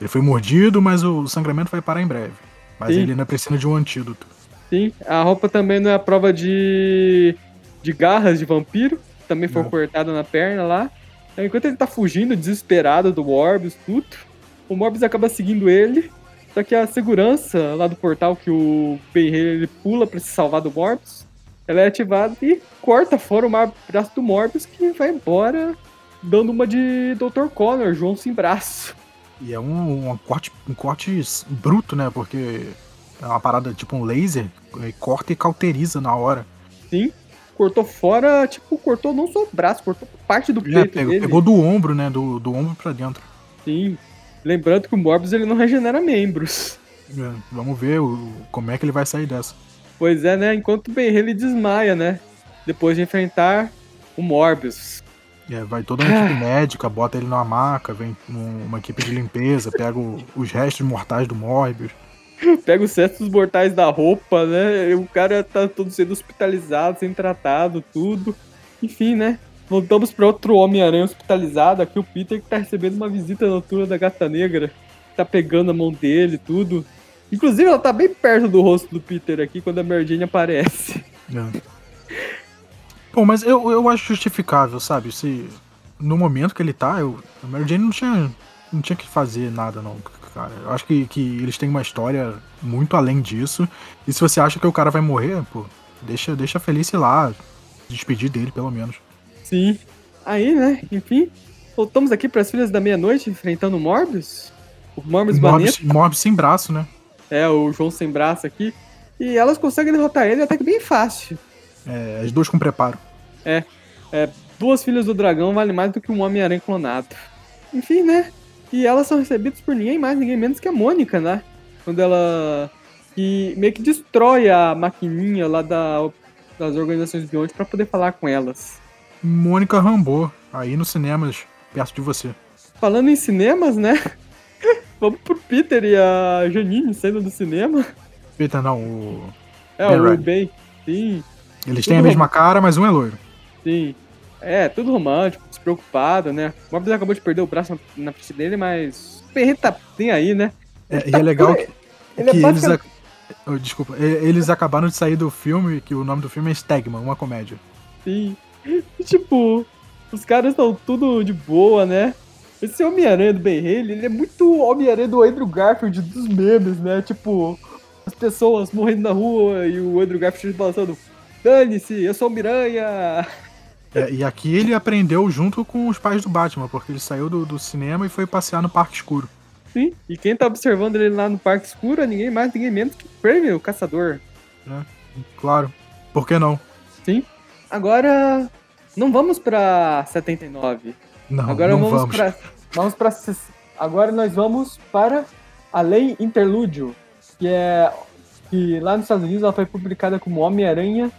ele foi mordido, mas o sangramento vai parar em breve. Mas Sim. ele ainda precisa de um antídoto. Sim, a roupa também não é a prova de, de garras de vampiro, também foi cortada na perna lá. Enquanto ele tá fugindo, desesperado do Morbius, tudo, o Morbius acaba seguindo ele. Só que a segurança lá do portal que o Ben ele pula para se salvar do Morbius, ela é ativada e corta fora o braço do Morbius que vai embora, dando uma de Dr. Connor, João sem braço. E é um, um, corte, um corte bruto, né? Porque é uma parada tipo um laser, corta e cauteriza na hora. Sim cortou fora, tipo, cortou não só o braço, cortou parte do é, peito pegou, dele. Pegou do ombro, né? Do, do ombro pra dentro. Sim. Lembrando que o Morbius ele não regenera membros. É, vamos ver o, como é que ele vai sair dessa. Pois é, né? Enquanto o Ben ele desmaia, né? Depois de enfrentar o Morbius. É, vai toda uma equipe médica, bota ele numa maca, vem uma equipe de limpeza, pega o, os restos mortais do Morbius. Pega os restos mortais da roupa, né? O cara tá todo sendo hospitalizado, sendo tratado, tudo. Enfim, né? Voltamos para outro Homem-Aranha hospitalizado. Aqui o Peter que tá recebendo uma visita noturna da Gata Negra. Tá pegando a mão dele, tudo. Inclusive, ela tá bem perto do rosto do Peter aqui quando a Merdinha aparece. É. Bom, mas eu, eu acho justificável, sabe? Se no momento que ele tá, eu, a Mary Jane não tinha, não tinha que fazer nada, não cara. Eu acho que, que eles têm uma história muito além disso. E se você acha que o cara vai morrer, pô, deixa, deixa a Felice lá, despedir dele, pelo menos. Sim. Aí, né, enfim, voltamos aqui para as Filhas da Meia-Noite enfrentando o Morbius. O Morbius Morbius, Morbius sem braço, né? É, o João sem braço aqui. E elas conseguem derrotar ele até que bem fácil. É, as duas com preparo. É, é duas filhas do dragão vale mais do que um Homem-Aranha clonado. Enfim, né? E elas são recebidas por ninguém mais, ninguém menos que a Mônica, né? Quando ela. que meio que destrói a maquininha lá da, das organizações Beyond para poder falar com elas. Mônica Rambo, aí nos cinemas, perto de você. Falando em cinemas, né? Vamos pro Peter e a Janine saindo do cinema. Peter não, o. É, ben o Ben, sim. Eles têm a mesma cara, mas um é loiro. Sim. É, tudo romântico, despreocupado, né? O Morbius acabou de perder o braço na, na frente dele, mas o tá tem aí, né? É, e é legal que, ele é que é eles. A... Oh, desculpa, eles acabaram de sair do filme, que o nome do filme é Stegman, uma comédia. Sim. E, tipo, os caras estão tudo de boa, né? Esse Homem-Aranha do Ben Haley, ele é muito Homem-Aranha do Andrew Garfield dos memes, né? Tipo, as pessoas morrendo na rua e o Andrew Garfield balançando Dane-se, eu sou Homem-Aranha! É, e aqui ele aprendeu junto com os pais do Batman, porque ele saiu do, do, cinema e foi passear no Parque Escuro. Sim, e quem tá observando ele lá no Parque Escuro é ninguém mais, ninguém menos que Kraven, o caçador. É, claro. Por que não? Sim. Agora, não vamos pra 79. Não, Agora não vamos, vamos. pra. Vamos pra. Agora nós vamos para a Lei Interlúdio, que é. que lá nos Estados Unidos ela foi publicada como Homem-Aranha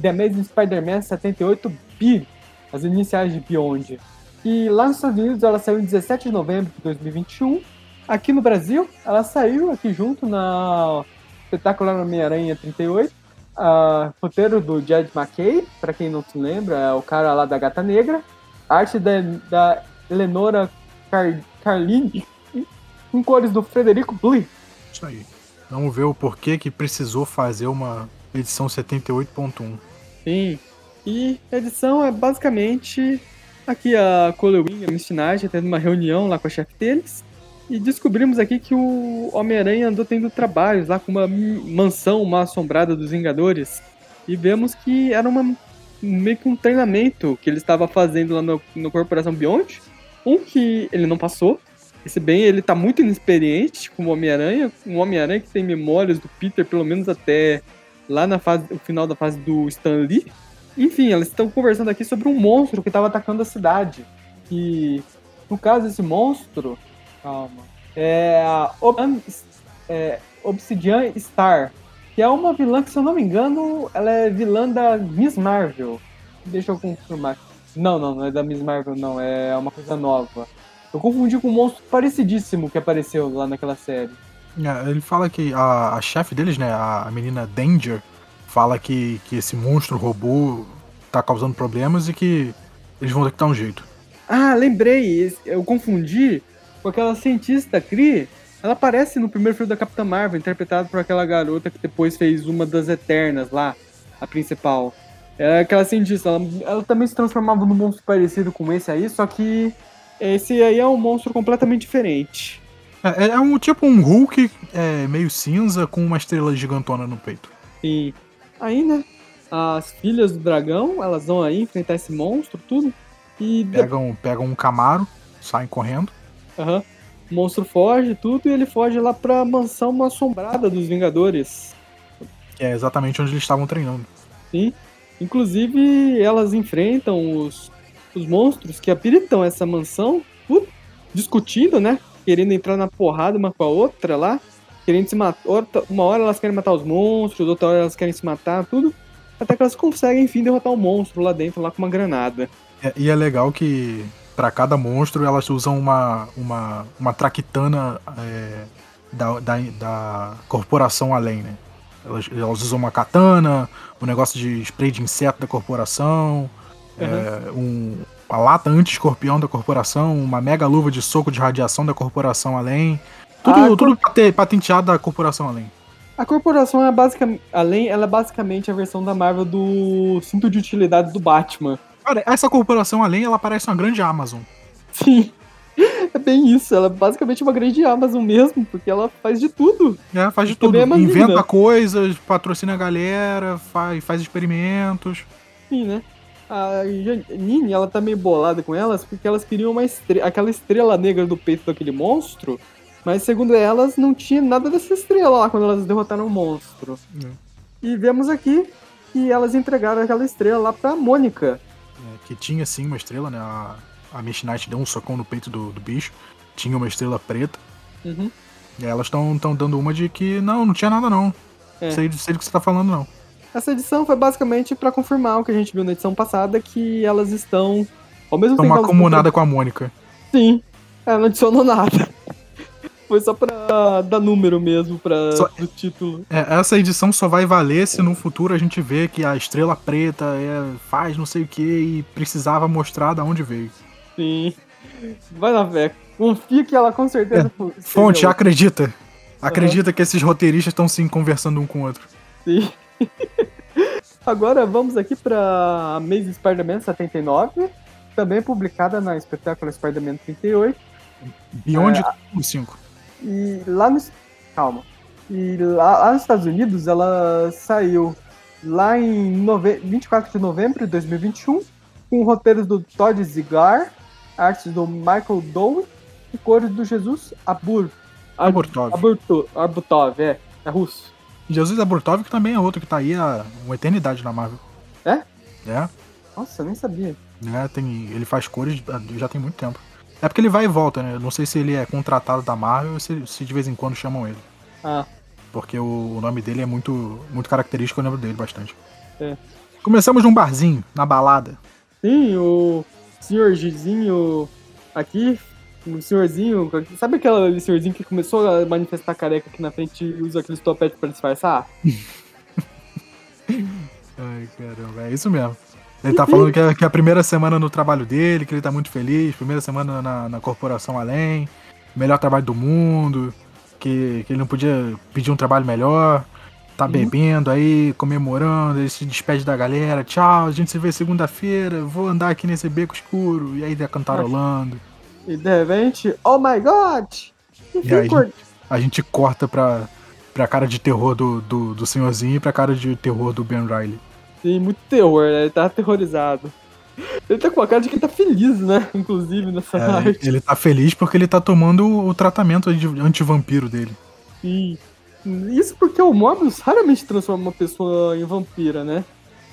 The Amazing Spider-Man 78 B, as iniciais de Beyond. E lá nos Estados Unidos ela saiu em 17 de novembro de 2021. Aqui no Brasil, ela saiu aqui junto na Espetacular Homem-Aranha 38. Uh, roteiro do Jed McKay, para quem não se lembra, é o cara lá da Gata Negra. Arte da, da Eleonora Car Carlini, com cores do Frederico Blee. Isso aí. Vamos ver o porquê que precisou fazer uma edição 78.1. Sim. E a edição é basicamente aqui a Colewin e a Mistinage tendo uma reunião lá com a chefe deles. E descobrimos aqui que o Homem-Aranha andou tendo trabalhos lá com uma mansão mal assombrada dos Vingadores. E vemos que era uma, meio que um treinamento que ele estava fazendo lá no, no Corporação Beyond. Um que ele não passou, Esse bem, ele tá muito inexperiente como Homem-Aranha, um Homem-Aranha que tem memórias do Peter, pelo menos até lá na fase, o final da fase do Stan Lee. Enfim, elas estão conversando aqui sobre um monstro que estava atacando a cidade. E no caso esse monstro, calma, é a Ob é, Obsidian Star, que é uma vilã que, se eu não me engano, ela é vilã da Miss Marvel. Deixa eu confirmar. Não, não, não é da Miss Marvel, não, é uma coisa nova. Eu confundi com um monstro parecidíssimo que apareceu lá naquela série. É, ele fala que a, a chefe deles, né, a menina Danger, fala que, que esse monstro robô tá causando problemas e que eles vão ter que dar um jeito. Ah, lembrei, eu confundi com aquela cientista Cree. Ela aparece no primeiro filme da Capitã Marvel, interpretada por aquela garota que depois fez uma das Eternas lá, a principal. É aquela cientista, ela, ela também se transformava num monstro parecido com esse aí, só que esse aí é um monstro completamente diferente. É, é um tipo um Hulk é, meio cinza com uma estrela gigantona no peito. E aí, né? As filhas do dragão, elas vão aí enfrentar esse monstro, tudo. E pegam, pegam um Camaro, saem correndo. Aham. Uhum. O monstro foge, tudo, e ele foge lá pra mansão assombrada dos Vingadores. É exatamente onde eles estavam treinando. Sim. Inclusive, elas enfrentam os os monstros que habilitam essa mansão, uh, discutindo, né? Querendo entrar na porrada uma com a outra lá. Querendo se matar. Uma hora elas querem matar os monstros, outra hora elas querem se matar, tudo. Até que elas conseguem, enfim, derrotar o um monstro lá dentro, lá com uma granada. É, e é legal que para cada monstro elas usam uma, uma, uma traquitana é, da, da, da corporação além, né? Elas, elas usam uma katana, o um negócio de spray de inseto da corporação, é, um, uma lata anti-escorpião da corporação, uma mega luva de soco de radiação da corporação além. Tudo, ah, tudo cor... patenteado da corporação além. A corporação é basicamente, além, ela é basicamente a versão da Marvel do cinto de utilidades do Batman. Cara, essa corporação além, ela parece uma grande Amazon. Sim. É bem isso, ela é basicamente uma grande Amazon mesmo, porque ela faz de tudo. É, faz de tudo. Inventa coisas, patrocina a galera, faz, faz experimentos. Sim, né? a Janine, ela tá meio bolada com elas porque elas queriam uma estrela, aquela estrela negra do peito daquele monstro, mas segundo elas não tinha nada dessa estrela lá quando elas derrotaram o monstro. É. E vemos aqui que elas entregaram aquela estrela lá pra Mônica. É, que tinha sim uma estrela, né? A, a Miss Knight deu um socão no peito do, do bicho, tinha uma estrela preta. Uhum. E elas estão dando uma de que não, não tinha nada não. É. Sei, sei do que você tá falando não. Essa edição foi basicamente para confirmar o que a gente viu na edição passada, que elas estão ao mesmo tempo. Uma comunada com a Mônica. Sim, ela não adicionou nada. Foi só pra dar número mesmo pra, só, do título. É, essa edição só vai valer se no futuro a gente vê que a Estrela Preta é, faz não sei o que e precisava mostrar da onde veio. Sim. Vai na fé. Confia que ela com certeza. É. Fonte, acredita. Acredita uhum. que esses roteiristas estão se conversando um com o outro. Sim. Agora vamos aqui para Amazing Spider-Man 79, também publicada na espetáculo Spider-Man 38. Beyond é, 5. E lá nos. Calma. E lá, lá, nos Estados Unidos ela saiu lá em nove... 24 de novembro de 2021, com roteiros do Todd Zigar, artes do Michael Dowie e cores do Jesus Abur. Aburtov. Aburtov, é, é russo. Jesus Aburtov, que também é outro que tá aí há uma eternidade na Marvel. É? É. Nossa, eu nem sabia. É, tem, ele faz cores já tem muito tempo. É porque ele vai e volta, né? Não sei se ele é contratado da Marvel ou se, se de vez em quando chamam ele. Ah. Porque o, o, nome dele é muito, muito característico, eu lembro dele bastante. É. Começamos num barzinho, na balada. Sim, o senhor Gizinho aqui um senhorzinho. Sabe aquele senhorzinho que começou a manifestar careca aqui na frente e usa aqueles topetes pra disfarçar? Ai, caramba, é isso mesmo. Ele tá falando que é, que é, a primeira semana no trabalho dele, que ele tá muito feliz, primeira semana na, na corporação além, melhor trabalho do mundo, que, que ele não podia pedir um trabalho melhor, tá uhum. bebendo aí, comemorando, ele se despede da galera, tchau, a gente se vê segunda-feira, vou andar aqui nesse beco escuro, e aí tá cantarolando. E de repente, oh my god! E aí, a gente corta pra, pra cara de terror do, do, do senhorzinho e pra cara de terror do Ben Riley. Sim, muito terror, né? Ele tá aterrorizado. Ele tá com a cara de que tá feliz, né? Inclusive, nessa É, arte. ele tá feliz porque ele tá tomando o tratamento de antivampiro dele. E isso porque o Mobius raramente transforma uma pessoa em vampira, né?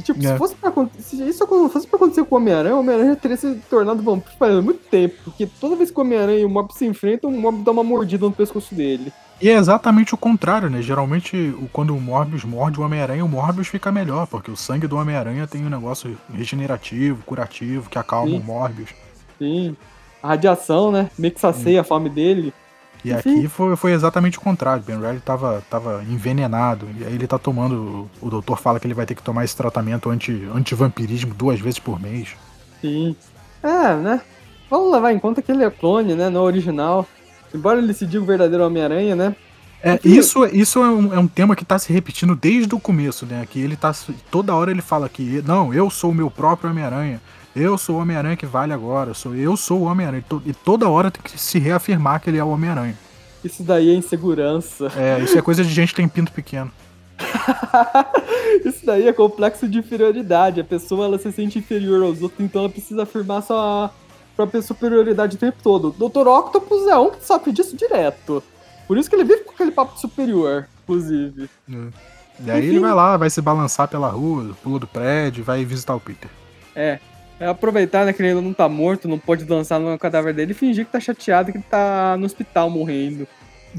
Tipo, É. se, fosse pra, se isso fosse pra acontecer com o Homem-Aranha, o Homem-Aranha já teria se tornado vampiro faz muito tempo. Porque toda vez que o Homem-Aranha e o Mobius se enfrentam, o Mobius dá uma mordida no pescoço dele. E é exatamente o contrário, né? Geralmente, quando o Morbius morde o Homem-Aranha, o Morbius fica melhor, porque o sangue do Homem-Aranha tem um negócio regenerativo, curativo, que acalma Sim. o Morbius. Sim. A radiação, né? Meio que sacia a fome dele. E Enfim. aqui foi, foi exatamente o contrário. Ben Reilly tava, tava envenenado. E aí ele tá tomando. O doutor fala que ele vai ter que tomar esse tratamento anti- anti-vampirismo duas vezes por mês. Sim. É, né? Vamos levar em conta que ele é clone, né? Não original. Embora ele se diga o verdadeiro Homem-Aranha, né? É, isso, isso é, um, é um tema que tá se repetindo desde o começo, né? Que ele tá. Toda hora ele fala que, não, eu sou o meu próprio Homem-Aranha. Eu sou o Homem-Aranha que vale agora. Sou, eu sou o Homem-Aranha. E E toda hora tem que se reafirmar que ele é o Homem-Aranha. Isso daí é insegurança. É, isso é coisa de gente que tem pinto pequeno. Isso daí é complexo de inferioridade. A pessoa ela se sente inferior aos outros, então ela precisa afirmar sua própria superioridade o tempo todo. O Dr. Octopus é um que sofre disso direto. Por isso que ele vive com aquele papo superior, inclusive. E aí Enfim. ele vai lá, vai se balançar pela rua, pula do prédio, vai visitar o Peter. É. É aproveitar né, que ele ainda não tá morto, não pode dançar no cadáver dele e fingir que tá chateado que ele tá no hospital morrendo.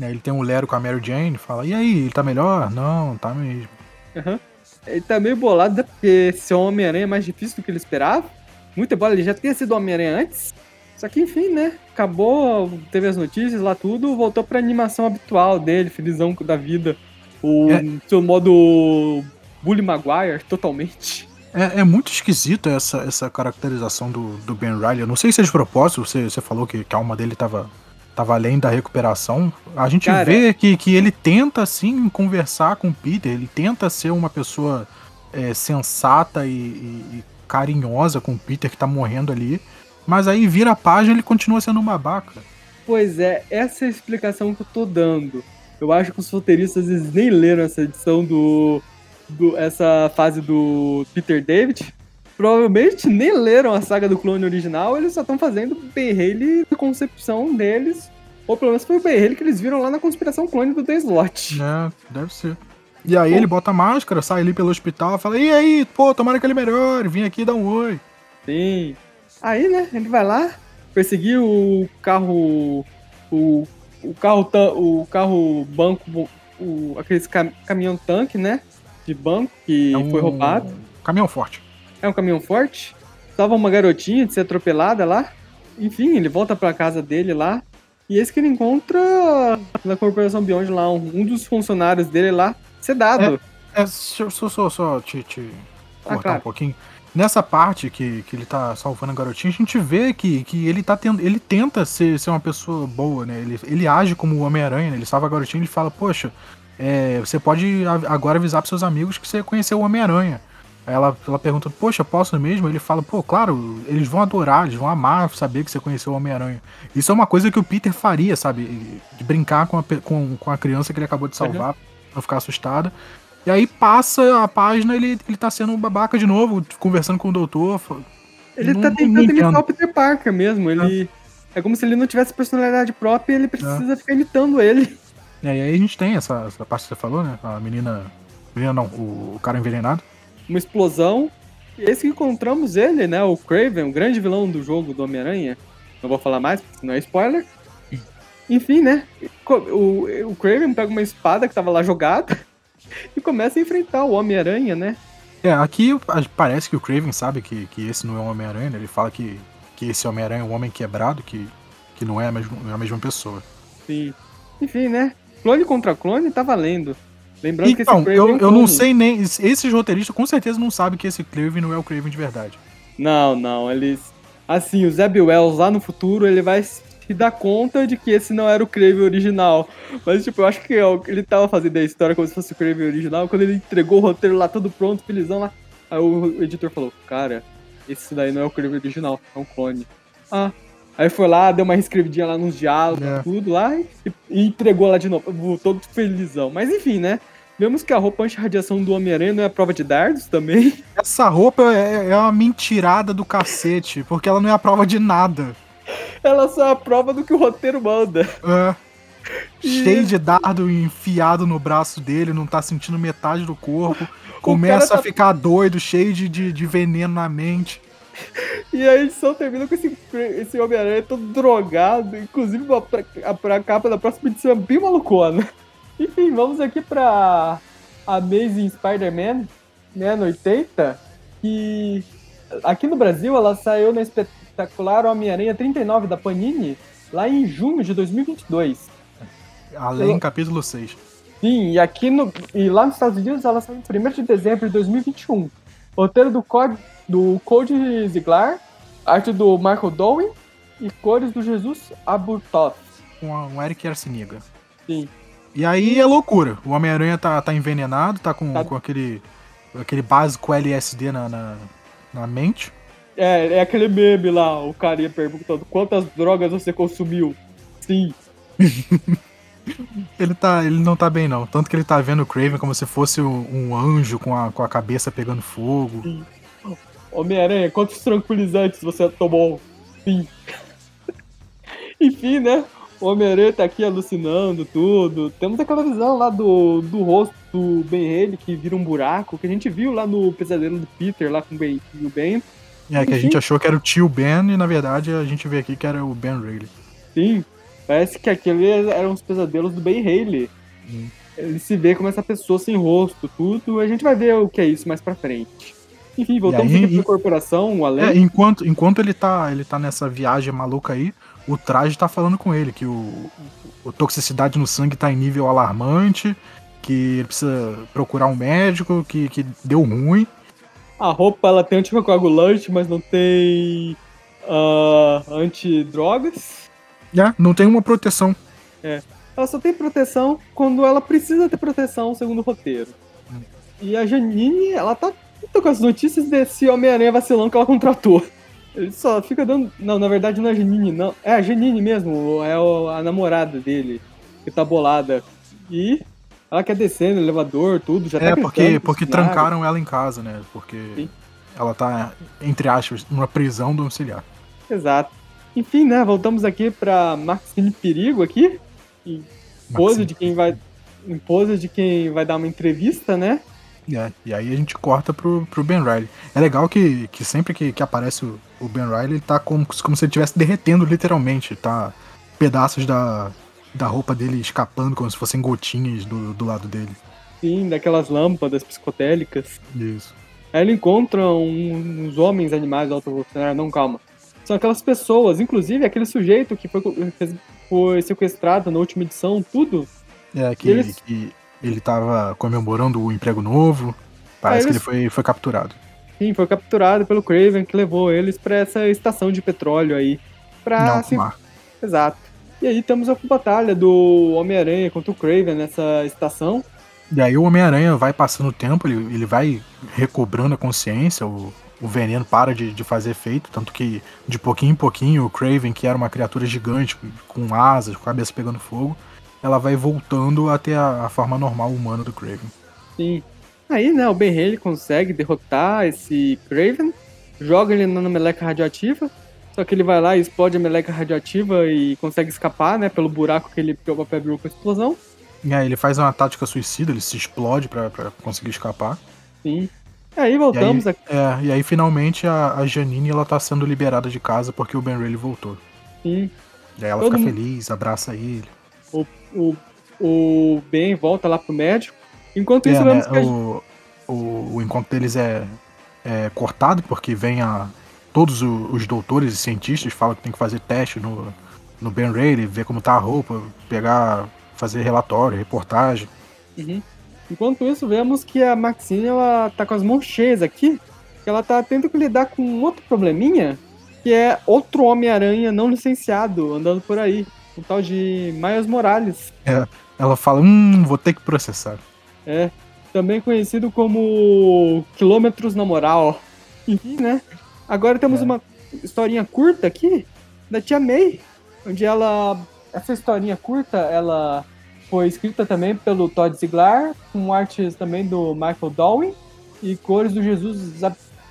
Ele tem um Lero com a Mary Jane, fala, e aí, ele tá melhor? Não, tá mesmo. Aham. Ele tá meio bolado, né? Porque ser Homem-Aranha é mais difícil do que ele esperava. Muito embora ele já tenha sido Homem-Aranha antes. Só que enfim, né? Acabou, teve as notícias lá tudo, voltou pra animação habitual dele, felizão da vida. O É. seu modo Bully Maguire, totalmente. É, é muito esquisito essa, essa caracterização do, do Ben Riley. Eu não sei se é de propósito, você, você falou que, que a alma dele tava, tava além da recuperação. A gente Cara- vê que, que ele tenta, sim, conversar com o Peter, ele tenta ser uma pessoa é, sensata e, e- e carinhosa com o Peter que tá morrendo ali. Mas aí vira a página e ele continua sendo um babaca. Pois é, essa é a explicação que eu tô dando. Eu acho que os roteiristas eles nem leram essa edição do, do. essa fase do Peter David. Provavelmente nem leram a saga do clone original, eles só estão fazendo Haley da concepção deles. Ou pelo menos foi o Ben Haley que eles viram lá na conspiração clone do The Slot. É, deve ser. E aí Pô. ele bota a máscara, sai ali pelo hospital, fala, e aí, pô, tomara que ele melhore, vim aqui dar um oi. Sim. Aí, né, ele vai lá perseguir o carro. O, o carro tan- o carro banco, o, aqueles cam- caminhão tanque, né? De banco que É um foi roubado. Caminhão forte. É um caminhão forte. Salva uma garotinha de ser atropelada lá. Enfim, ele volta pra casa dele lá. E esse que ele encontra na Corporação Beyond lá, um, um dos funcionários dele lá, sedado. É, só, só, só, só te, te Ah, cortar claro. um pouquinho. Nessa parte que, que ele tá salvando a garotinha, a gente vê que, que ele tá tendo. Ele tenta ser, ser uma pessoa boa, né? Ele, ele age como o Homem-Aranha, né? Ele salva a garotinha e ele fala, poxa, é, você pode agora avisar pros seus amigos que você conheceu o Homem-Aranha. Aí ela, ela pergunta, poxa, posso mesmo? Ele fala, pô, claro, eles vão adorar, eles vão amar saber que você conheceu o Homem-Aranha. Isso é uma coisa que o Peter faria, sabe? De brincar com a, com, com a criança que ele acabou de salvar, pra não ficar assustada. E aí passa a página, ele, ele tá sendo um babaca de novo, conversando com o doutor. Ele Não- tá não tentando imitar o Peter Parker mesmo. Ele. É. como se ele não tivesse personalidade própria e ele precisa ficar imitando ele. E aí a gente tem essa, essa parte que você falou, né? A menina. Menina não, o, o cara envenenado. Uma explosão. E esse que encontramos ele, né? O Craven, o grande vilão do jogo do Homem-Aranha. Não vou falar mais, porque senão é spoiler. Enfim, né? O, o Craven pega uma espada que tava lá jogada e começa a enfrentar o Homem-Aranha, né? É, aqui parece que o Craven sabe que, que esse não é o Homem-Aranha, né? Ele fala que, que esse Homem-Aranha é um homem quebrado, que, que não é a, mesma, é a mesma pessoa. Sim. Enfim, né? Clone contra clone tá valendo. Lembrando que esse Então, Craven é eu, um eu não sei nem. Esses roteiristas com certeza não sabem que esse Craven não é o Craven de verdade. Não, não, eles. Assim, o Zeb Wells lá no futuro, ele vai se dar conta de que esse não era o Craven original. Mas, tipo, eu acho que ó, ele tava fazendo a história como se fosse o Craven original. Quando ele entregou o roteiro lá todo pronto, felizão lá. Aí o editor falou: Cara, esse daí não é o Craven original, é um clone. Ah. Aí foi lá, deu uma reescrevidinha lá nos diálogos, É. tudo lá, e, e entregou lá de novo, todo felizão. Mas enfim, né? Vemos que a roupa anti-radiação do Homem-Aranha não é a prova de dardos também. Essa roupa é, é uma mentirada do cacete, porque ela não é a prova de nada. Ela só a prova do que o roteiro manda. É. Cheio de dardo enfiado no braço dele, não tá sentindo metade do corpo. Começa tá... a ficar doido, cheio de, de, de, veneno na mente. E a edição termina com esse, esse Homem-Aranha todo drogado. Inclusive, a, pra, a capa da próxima edição é bem malucona. Enfim, vamos aqui pra Amazing Spider-Man, né, no 80. Que aqui no Brasil ela saiu na espetacular Homem-Aranha 39 da Panini, lá em junho de 2022. Além, Eu... capítulo 6. Sim, e aqui no. E lá nos Estados Unidos ela saiu em 1 de dezembro de 2021. Roteiro do Code, do Code Ziglar, arte do Michael Dowen e cores do Jesus Aburtoff. Com um Eric Arciniga. Sim. E aí é loucura. O Homem-Aranha tá, tá envenenado, tá com, tá. com aquele, aquele básico LSD na, na, na mente. É, é aquele meme lá, o carinha perguntando quantas drogas você consumiu. Sim. ele, tá, ele não tá bem, não. Tanto que ele tá vendo o Craven como se fosse um anjo com a, com a cabeça pegando fogo. Homem-Aranha, quantos tranquilizantes você tomou? Sim. Enfim, né? O Homem-Aranha tá aqui alucinando tudo. Temos aquela visão lá do, do rosto do Ben Haley que vira um buraco, que a gente viu lá no pesadelo do Peter, lá com o Ben. O ben. É, que a gente achou que era o tio Ben e na verdade a gente vê aqui que era o Ben Rayleigh. Sim, Parece que aqueles eram os pesadelos do Ben. Hum. Ele se vê como essa pessoa sem rosto, tudo. A gente vai ver o que é isso mais pra frente. Enfim, voltamos aí, aqui pra corporação, o Alex. É, enquanto, enquanto ele, tá, ele tá nessa viagem maluca aí, o traje tá falando com ele que o, o toxicidade no sangue tá em nível alarmante, que ele precisa procurar um médico, que, que deu ruim. A roupa ela tem anticoagulante, mas não tem uh, antidrogas. É, não tem uma proteção. É. Ela só tem proteção quando ela precisa ter proteção, segundo o roteiro. Hum. E a Janine, ela tá com as notícias desse Homem-Aranha vacilão que ela contratou. Ele só fica dando. Não, na verdade não é a Janine, não. É a Janine mesmo, é a namorada dele, que tá bolada. E ela quer descer no elevador, tudo, já é, tá porque, porque trancaram ela em casa, né? Porque Sim. ela tá, entre aspas, numa prisão domiciliar. Exato. Enfim, né? Voltamos aqui pra Maxine Perigo aqui. Em pose de quem vai. Em pose de quem vai dar uma entrevista, né? É, e aí a gente corta pro, pro Ben Riley. É legal que, que sempre que, que aparece o, o Ben Riley, ele tá como, como se ele estivesse derretendo literalmente. Tá pedaços da, da roupa dele escapando como se fossem gotinhas do, do lado dele. Sim, daquelas lâmpadas psicotélicas. Isso. Aí ele encontra uns homens animais auto-evolucionários. Não, calma. São aquelas pessoas, inclusive aquele sujeito que foi, foi sequestrado na última edição, tudo. É, que, eles... que ele tava comemorando o emprego novo. Parece eles... que ele foi, foi capturado. Sim, foi capturado pelo Craven, que levou eles para essa estação de petróleo aí. Pra, Não assim... Exato. E aí temos a batalha do Homem-Aranha contra o Craven nessa estação. E aí o Homem-Aranha vai passando o tempo, ele, ele vai recobrando a consciência, o, o veneno para de, de fazer efeito, tanto que de pouquinho em pouquinho o Craven, que era uma criatura gigante, com asas, com a cabeça pegando fogo, ela vai voltando até a, a forma normal humana do Craven. Sim. Aí, né, o Ben Haley consegue derrotar esse Craven, joga ele na meleca radioativa, só que ele vai lá e explode a meleca radioativa e consegue escapar, né, pelo buraco que ele pegou pra com a explosão. E aí ele faz uma tática suicida, ele se explode para conseguir escapar. Sim. Aí voltamos e aí, É, e aí finalmente a, a, Janine ela tá sendo liberada de casa porque o Ben Rayleigh voltou. Sim. E aí ela Todo fica mundo... feliz, abraça ele. O, o, o Ben volta lá pro médico. Enquanto é, isso, né, o, o, o encontro deles é, é cortado porque vem a. Todos os doutores e cientistas falam que tem que fazer teste no, no Ben Rayleigh, ver como tá a roupa, pegar, fazer relatório, reportagem. Uhum. Enquanto isso, vemos que a Maxine ela tá com as mãos cheias aqui, que ela tá tendo que lidar com um outro probleminha, que é outro Homem-Aranha não licenciado andando por aí, o tal de Miles Morales. É, ela fala, hum, vou ter que processar. É, também conhecido como Quilômetros na Moral. Enfim, né? Agora temos é. uma historinha curta aqui da Tia May, onde ela. Essa historinha curta, ela foi escrita também pelo Todd Ziegler, com artes também do Michael Dowling e cores do Jesus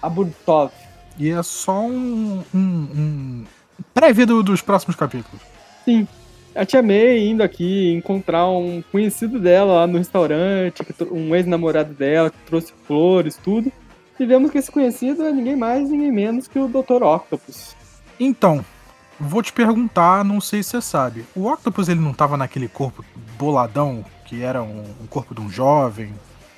Aburtov. E é só um, um, um prévio do, dos próximos capítulos. Sim. A Tia May indo aqui encontrar um conhecido dela lá no restaurante, um ex-namorado dela, que trouxe flores, tudo. E vemos que esse conhecido é ninguém mais, ninguém menos que o Dr. Octopus. Então, vou te perguntar, não sei se você sabe. O Octopus ele não tava naquele corpo boladão, que era um, um corpo de um jovem?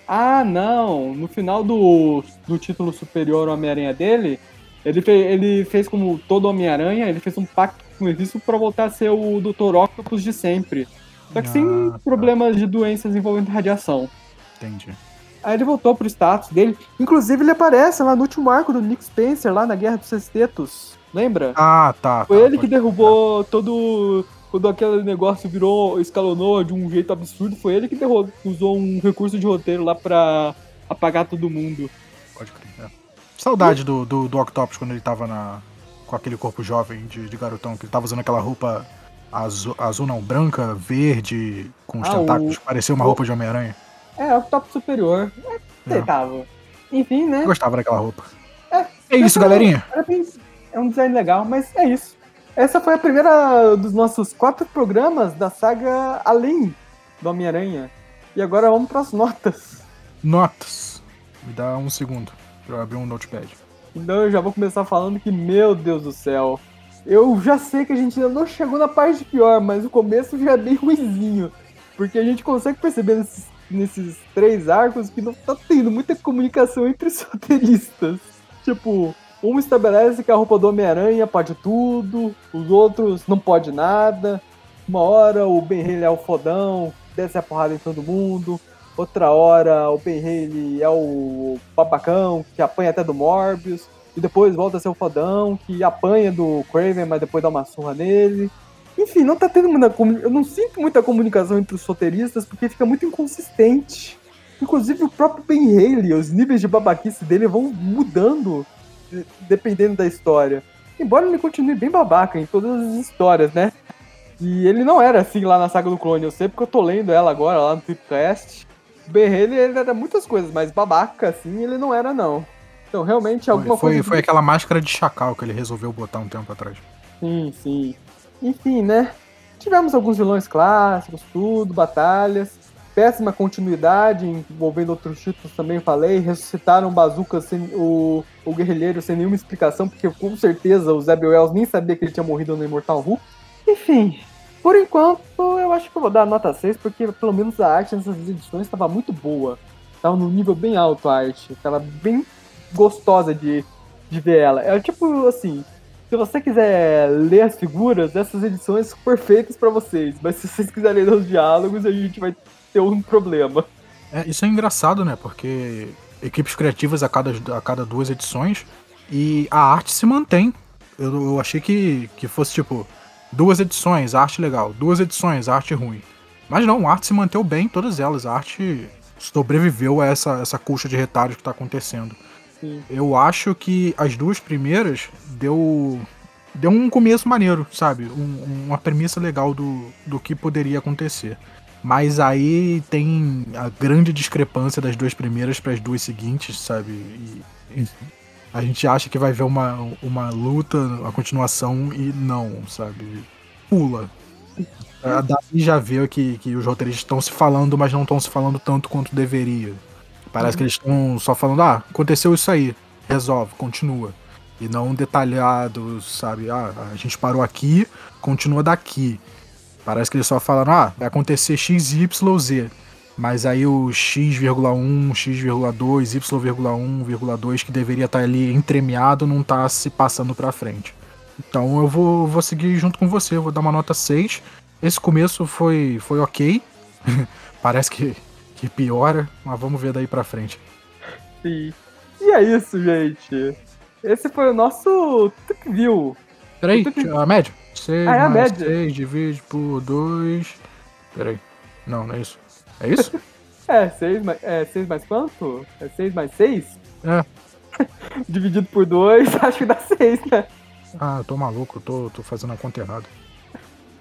Ah, não. No final do, do título superior Homem-Aranha dele, ele, fe, ele fez como todo Homem-Aranha, ele fez um pacto com isso para voltar a ser o Dr. Octopus de sempre. Só que ah, sem tá. problemas de doenças envolvendo radiação. Entendi. Aí ele voltou pro status dele. Inclusive, ele aparece lá no último arco do Nick Spencer, lá na Guerra dos Sextetos. Lembra? Ah, tá. Foi tá, ele que derrubou todo. Quando aquele negócio virou, escalonou de um jeito absurdo, foi ele que derrubou, usou um recurso de roteiro lá pra apagar todo mundo. Pode crer. É. Saudade e... do, do, do Octopus quando ele tava na, com aquele corpo jovem de, de garotão, que ele tava usando aquela roupa azul, azul não, branca, verde, com os ah, tentáculos, o... parecia uma roupa de Homem-Aranha. É, o top superior. É aceitável. É. Enfim, né? Eu gostava daquela roupa. É, é isso, galerinha. É um design legal, mas é isso. Essa foi a primeira dos nossos quatro programas da saga Além do Homem-Aranha. E agora vamos para as notas. Notas. Me dá um segundo para eu abrir um notepad. Então eu já vou começar falando que, meu Deus do céu, eu já sei que a gente ainda não chegou na parte pior, mas o começo já é bem ruizinho. Porque a gente consegue perceber nesses, nesses três arcos que não tá tendo muita comunicação entre os roteiristas. Tipo, um estabelece que a roupa do Homem-Aranha pode tudo, os outros não pode nada. Uma hora o Ben Haley é o fodão, desce a porrada em todo mundo. Outra hora o Ben Haley é o babacão que apanha até do Morbius. E depois volta a ser o fodão que apanha do Craven, mas depois dá uma surra nele. Enfim, não tá tendo muita Eu não sinto muita comunicação entre os roteiristas porque fica muito inconsistente. Inclusive o próprio Ben Haley, os níveis de babaquice dele vão mudando dependendo da história. Embora ele continue bem babaca em todas as histórias, né? E ele não era assim lá na saga do clone. Eu sei porque eu tô lendo ela agora lá no Tripcast. Berrele ele era muitas coisas, mas babaca, assim, ele não era, não. Então, realmente, alguma foi, coisa. Foi aquela máscara de chacal que ele resolveu botar um tempo atrás. Sim, sim. Enfim, né? Tivemos alguns vilões clássicos, tudo, batalhas. Péssima continuidade, envolvendo outros títulos também, falei. Ressuscitaram o Bazooka, sem, o, o Guerrilheiro, sem nenhuma explicação, porque com certeza o Zeb Wells nem sabia que ele tinha morrido no Immortal Hulk. Enfim, por enquanto, eu acho que eu vou dar nota 6, porque pelo menos a arte nessas edições estava muito boa. Estava num nível bem alto a arte. Estava bem gostosa de, de ver ela. É tipo assim, se você quiser ler as figuras, essas edições são perfeitas para vocês. Mas se vocês quiserem ler os diálogos, a gente vai ter um problema. É, isso é engraçado, né? Porque equipes criativas a cada, a cada duas edições e a arte se mantém. Eu, eu achei que, que fosse tipo Duas edições, arte legal. Duas edições, arte ruim. Mas não, a arte se manteve bem, todas elas. A arte sobreviveu a essa, essa colcha de retalhos que está acontecendo. Eu acho que as duas primeiras deu deu um começo maneiro, sabe? Um, uma premissa legal do, do que poderia acontecer. Mas aí tem a grande discrepância das duas primeiras para as duas seguintes, sabe? E, a gente acha que vai ver uma, uma luta, a continuação, e não, sabe? Pula. A Davi já viu que, que os roteiristas estão se falando, mas não estão se falando tanto quanto deveria. Parece uhum. que eles estão só falando, ah, aconteceu isso aí, resolve, continua. E não detalhado, sabe? Ah, a gente parou aqui, continua daqui. Parece que eles só falaram, ah, vai acontecer X, Y, Z. Mas aí o x,1, x,2, y,1,2 que deveria estar tá ali entremeado não está se passando para frente. Então eu vou, vou seguir junto com você, vou dar uma nota 6. Esse começo foi, foi ok. Parece que, que piora, mas vamos ver daí pra frente. Sim. E é isso, gente. Esse foi o nosso Tip View. Peraí, a média? 6 ah, é mais 6 divide por 2. Peraí. Não, não é isso. É isso? é, 6 mais, é, seis mais quanto? É 6 mais 6? É. Dividido por 2, acho que dá 6, né? Ah, eu tô maluco, eu tô, tô fazendo a conta errada.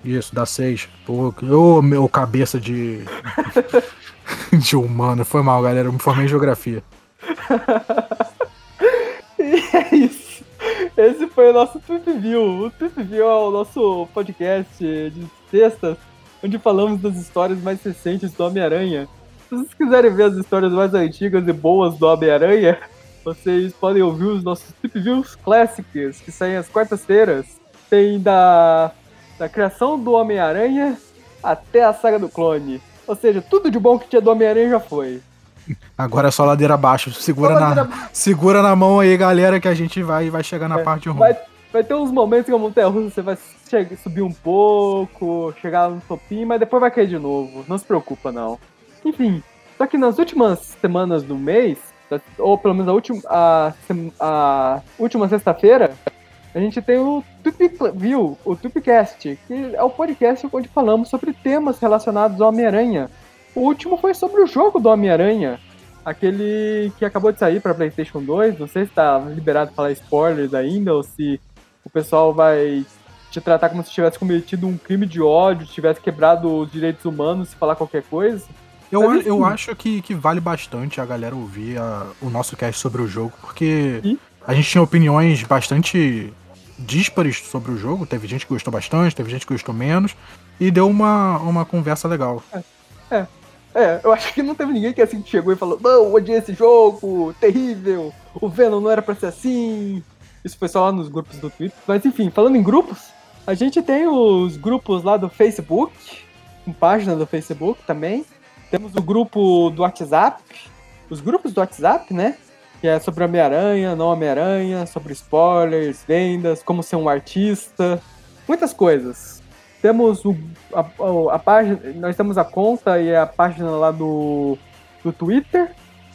Isso, dá seis. Pô, ô meu cabeça de. de humano. Foi mal, galera. Eu me formei em geografia. e é isso. Esse foi o nosso Trip View. O Trip View é o nosso podcast de sextas, onde falamos das histórias mais recentes do Homem-Aranha. Se vocês quiserem ver as histórias mais antigas e boas do Homem-Aranha, vocês podem ouvir os nossos Trip Views Classics, que saem às quartas-feiras. Tem da da criação do Homem-Aranha até a saga do clone. Ou seja, tudo de bom que tinha do Homem-Aranha já foi. Agora é só ladeira abaixo. Segura, na, segura na mão aí, galera, que a gente vai, vai chegar na é, parte ruim. Vai, vai ter uns momentos que a montanha russa você vai chegar, subir um pouco, chegar no topinho, mas depois vai cair de novo. Não se preocupa, não. Enfim, só que nas últimas semanas do mês, ou pelo menos a última, a, a última sexta-feira, a gente tem o Tupiview, o Tupcast, que é o podcast onde falamos sobre temas relacionados ao Homem-Aranha. O último foi sobre o jogo do Homem-Aranha, aquele que acabou de sair para PlayStation 2. Não sei se está liberado falar spoilers ainda ou se o pessoal vai te tratar como se tivesse cometido um crime de ódio, tivesse quebrado os direitos humanos, se falar qualquer coisa. Eu, Mas, eu acho que, que vale bastante a galera ouvir a, o nosso cast sobre o jogo, porque e? a gente tinha opiniões bastante díspares sobre o jogo. Teve gente que gostou bastante, teve gente que gostou menos. E deu uma, uma conversa legal. É, é. É, eu acho que não teve ninguém que assim chegou e falou: Não, odiei esse jogo, terrível, o Venom não era pra ser assim. Isso foi só lá nos grupos do Twitter. Mas enfim, falando em grupos, a gente tem os grupos lá do Facebook, com página do Facebook também. Temos o grupo do WhatsApp, os grupos do WhatsApp, né? Que é sobre Homem-Aranha, não Homem-Aranha, sobre spoilers, vendas, como ser um artista, muitas coisas. Temos o, a, a, página, nós temos a conta e a página lá do, do Twitter,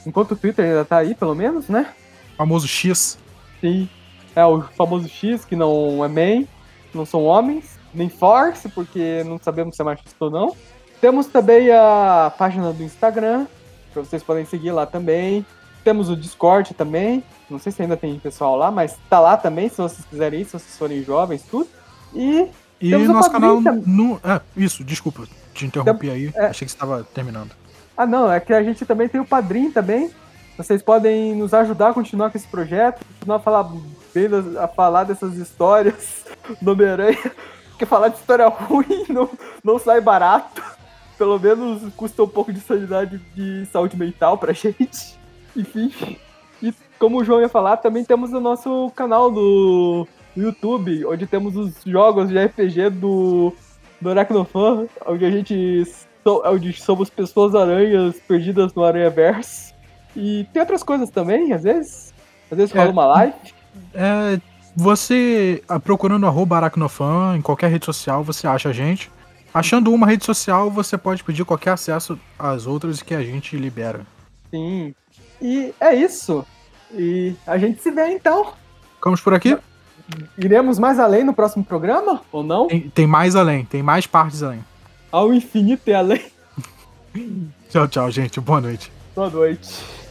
enquanto o Twitter ainda tá aí, pelo menos, né? O famoso X. Sim, é o famoso X, que não é main, não são homens, nem Force, porque não sabemos se é machista ou não. Temos também a página do Instagram, que vocês podem seguir lá também. Temos o Discord também. Não sei se ainda tem pessoal lá, mas tá lá também, se vocês quiserem ir, se vocês forem jovens, tudo. E. E nosso canal. No, é, isso, desculpa, te interrompi aí. É, achei que você estava terminando. Ah, não, é que a gente também tem o Padrim também. Vocês podem nos ajudar a continuar com esse projeto, continuar a falar, a falar dessas histórias do Homem-Aranha. Porque falar de história ruim não, não sai barato. Pelo menos custa um pouco de sanidade de saúde mental pra gente. Enfim. E como o João ia falar, também temos o nosso canal do YouTube, onde temos os jogos de RPG do, do Aracnofan, onde a gente onde somos pessoas aranhas perdidas no Aranha Verso. E tem outras coisas também, às vezes. Às vezes rola é, uma live. É, você ah, procurando arroba Aracnofan em qualquer rede social, você acha a gente. Achando uma rede social, você pode pedir qualquer acesso às outras que a gente libera. Sim, e é isso. E a gente se vê então. Ficamos por aqui? Iremos mais além no próximo programa? Ou não? Tem, tem mais além, tem mais partes além. Ao infinito e além. tchau, tchau, gente. Boa noite. Boa noite.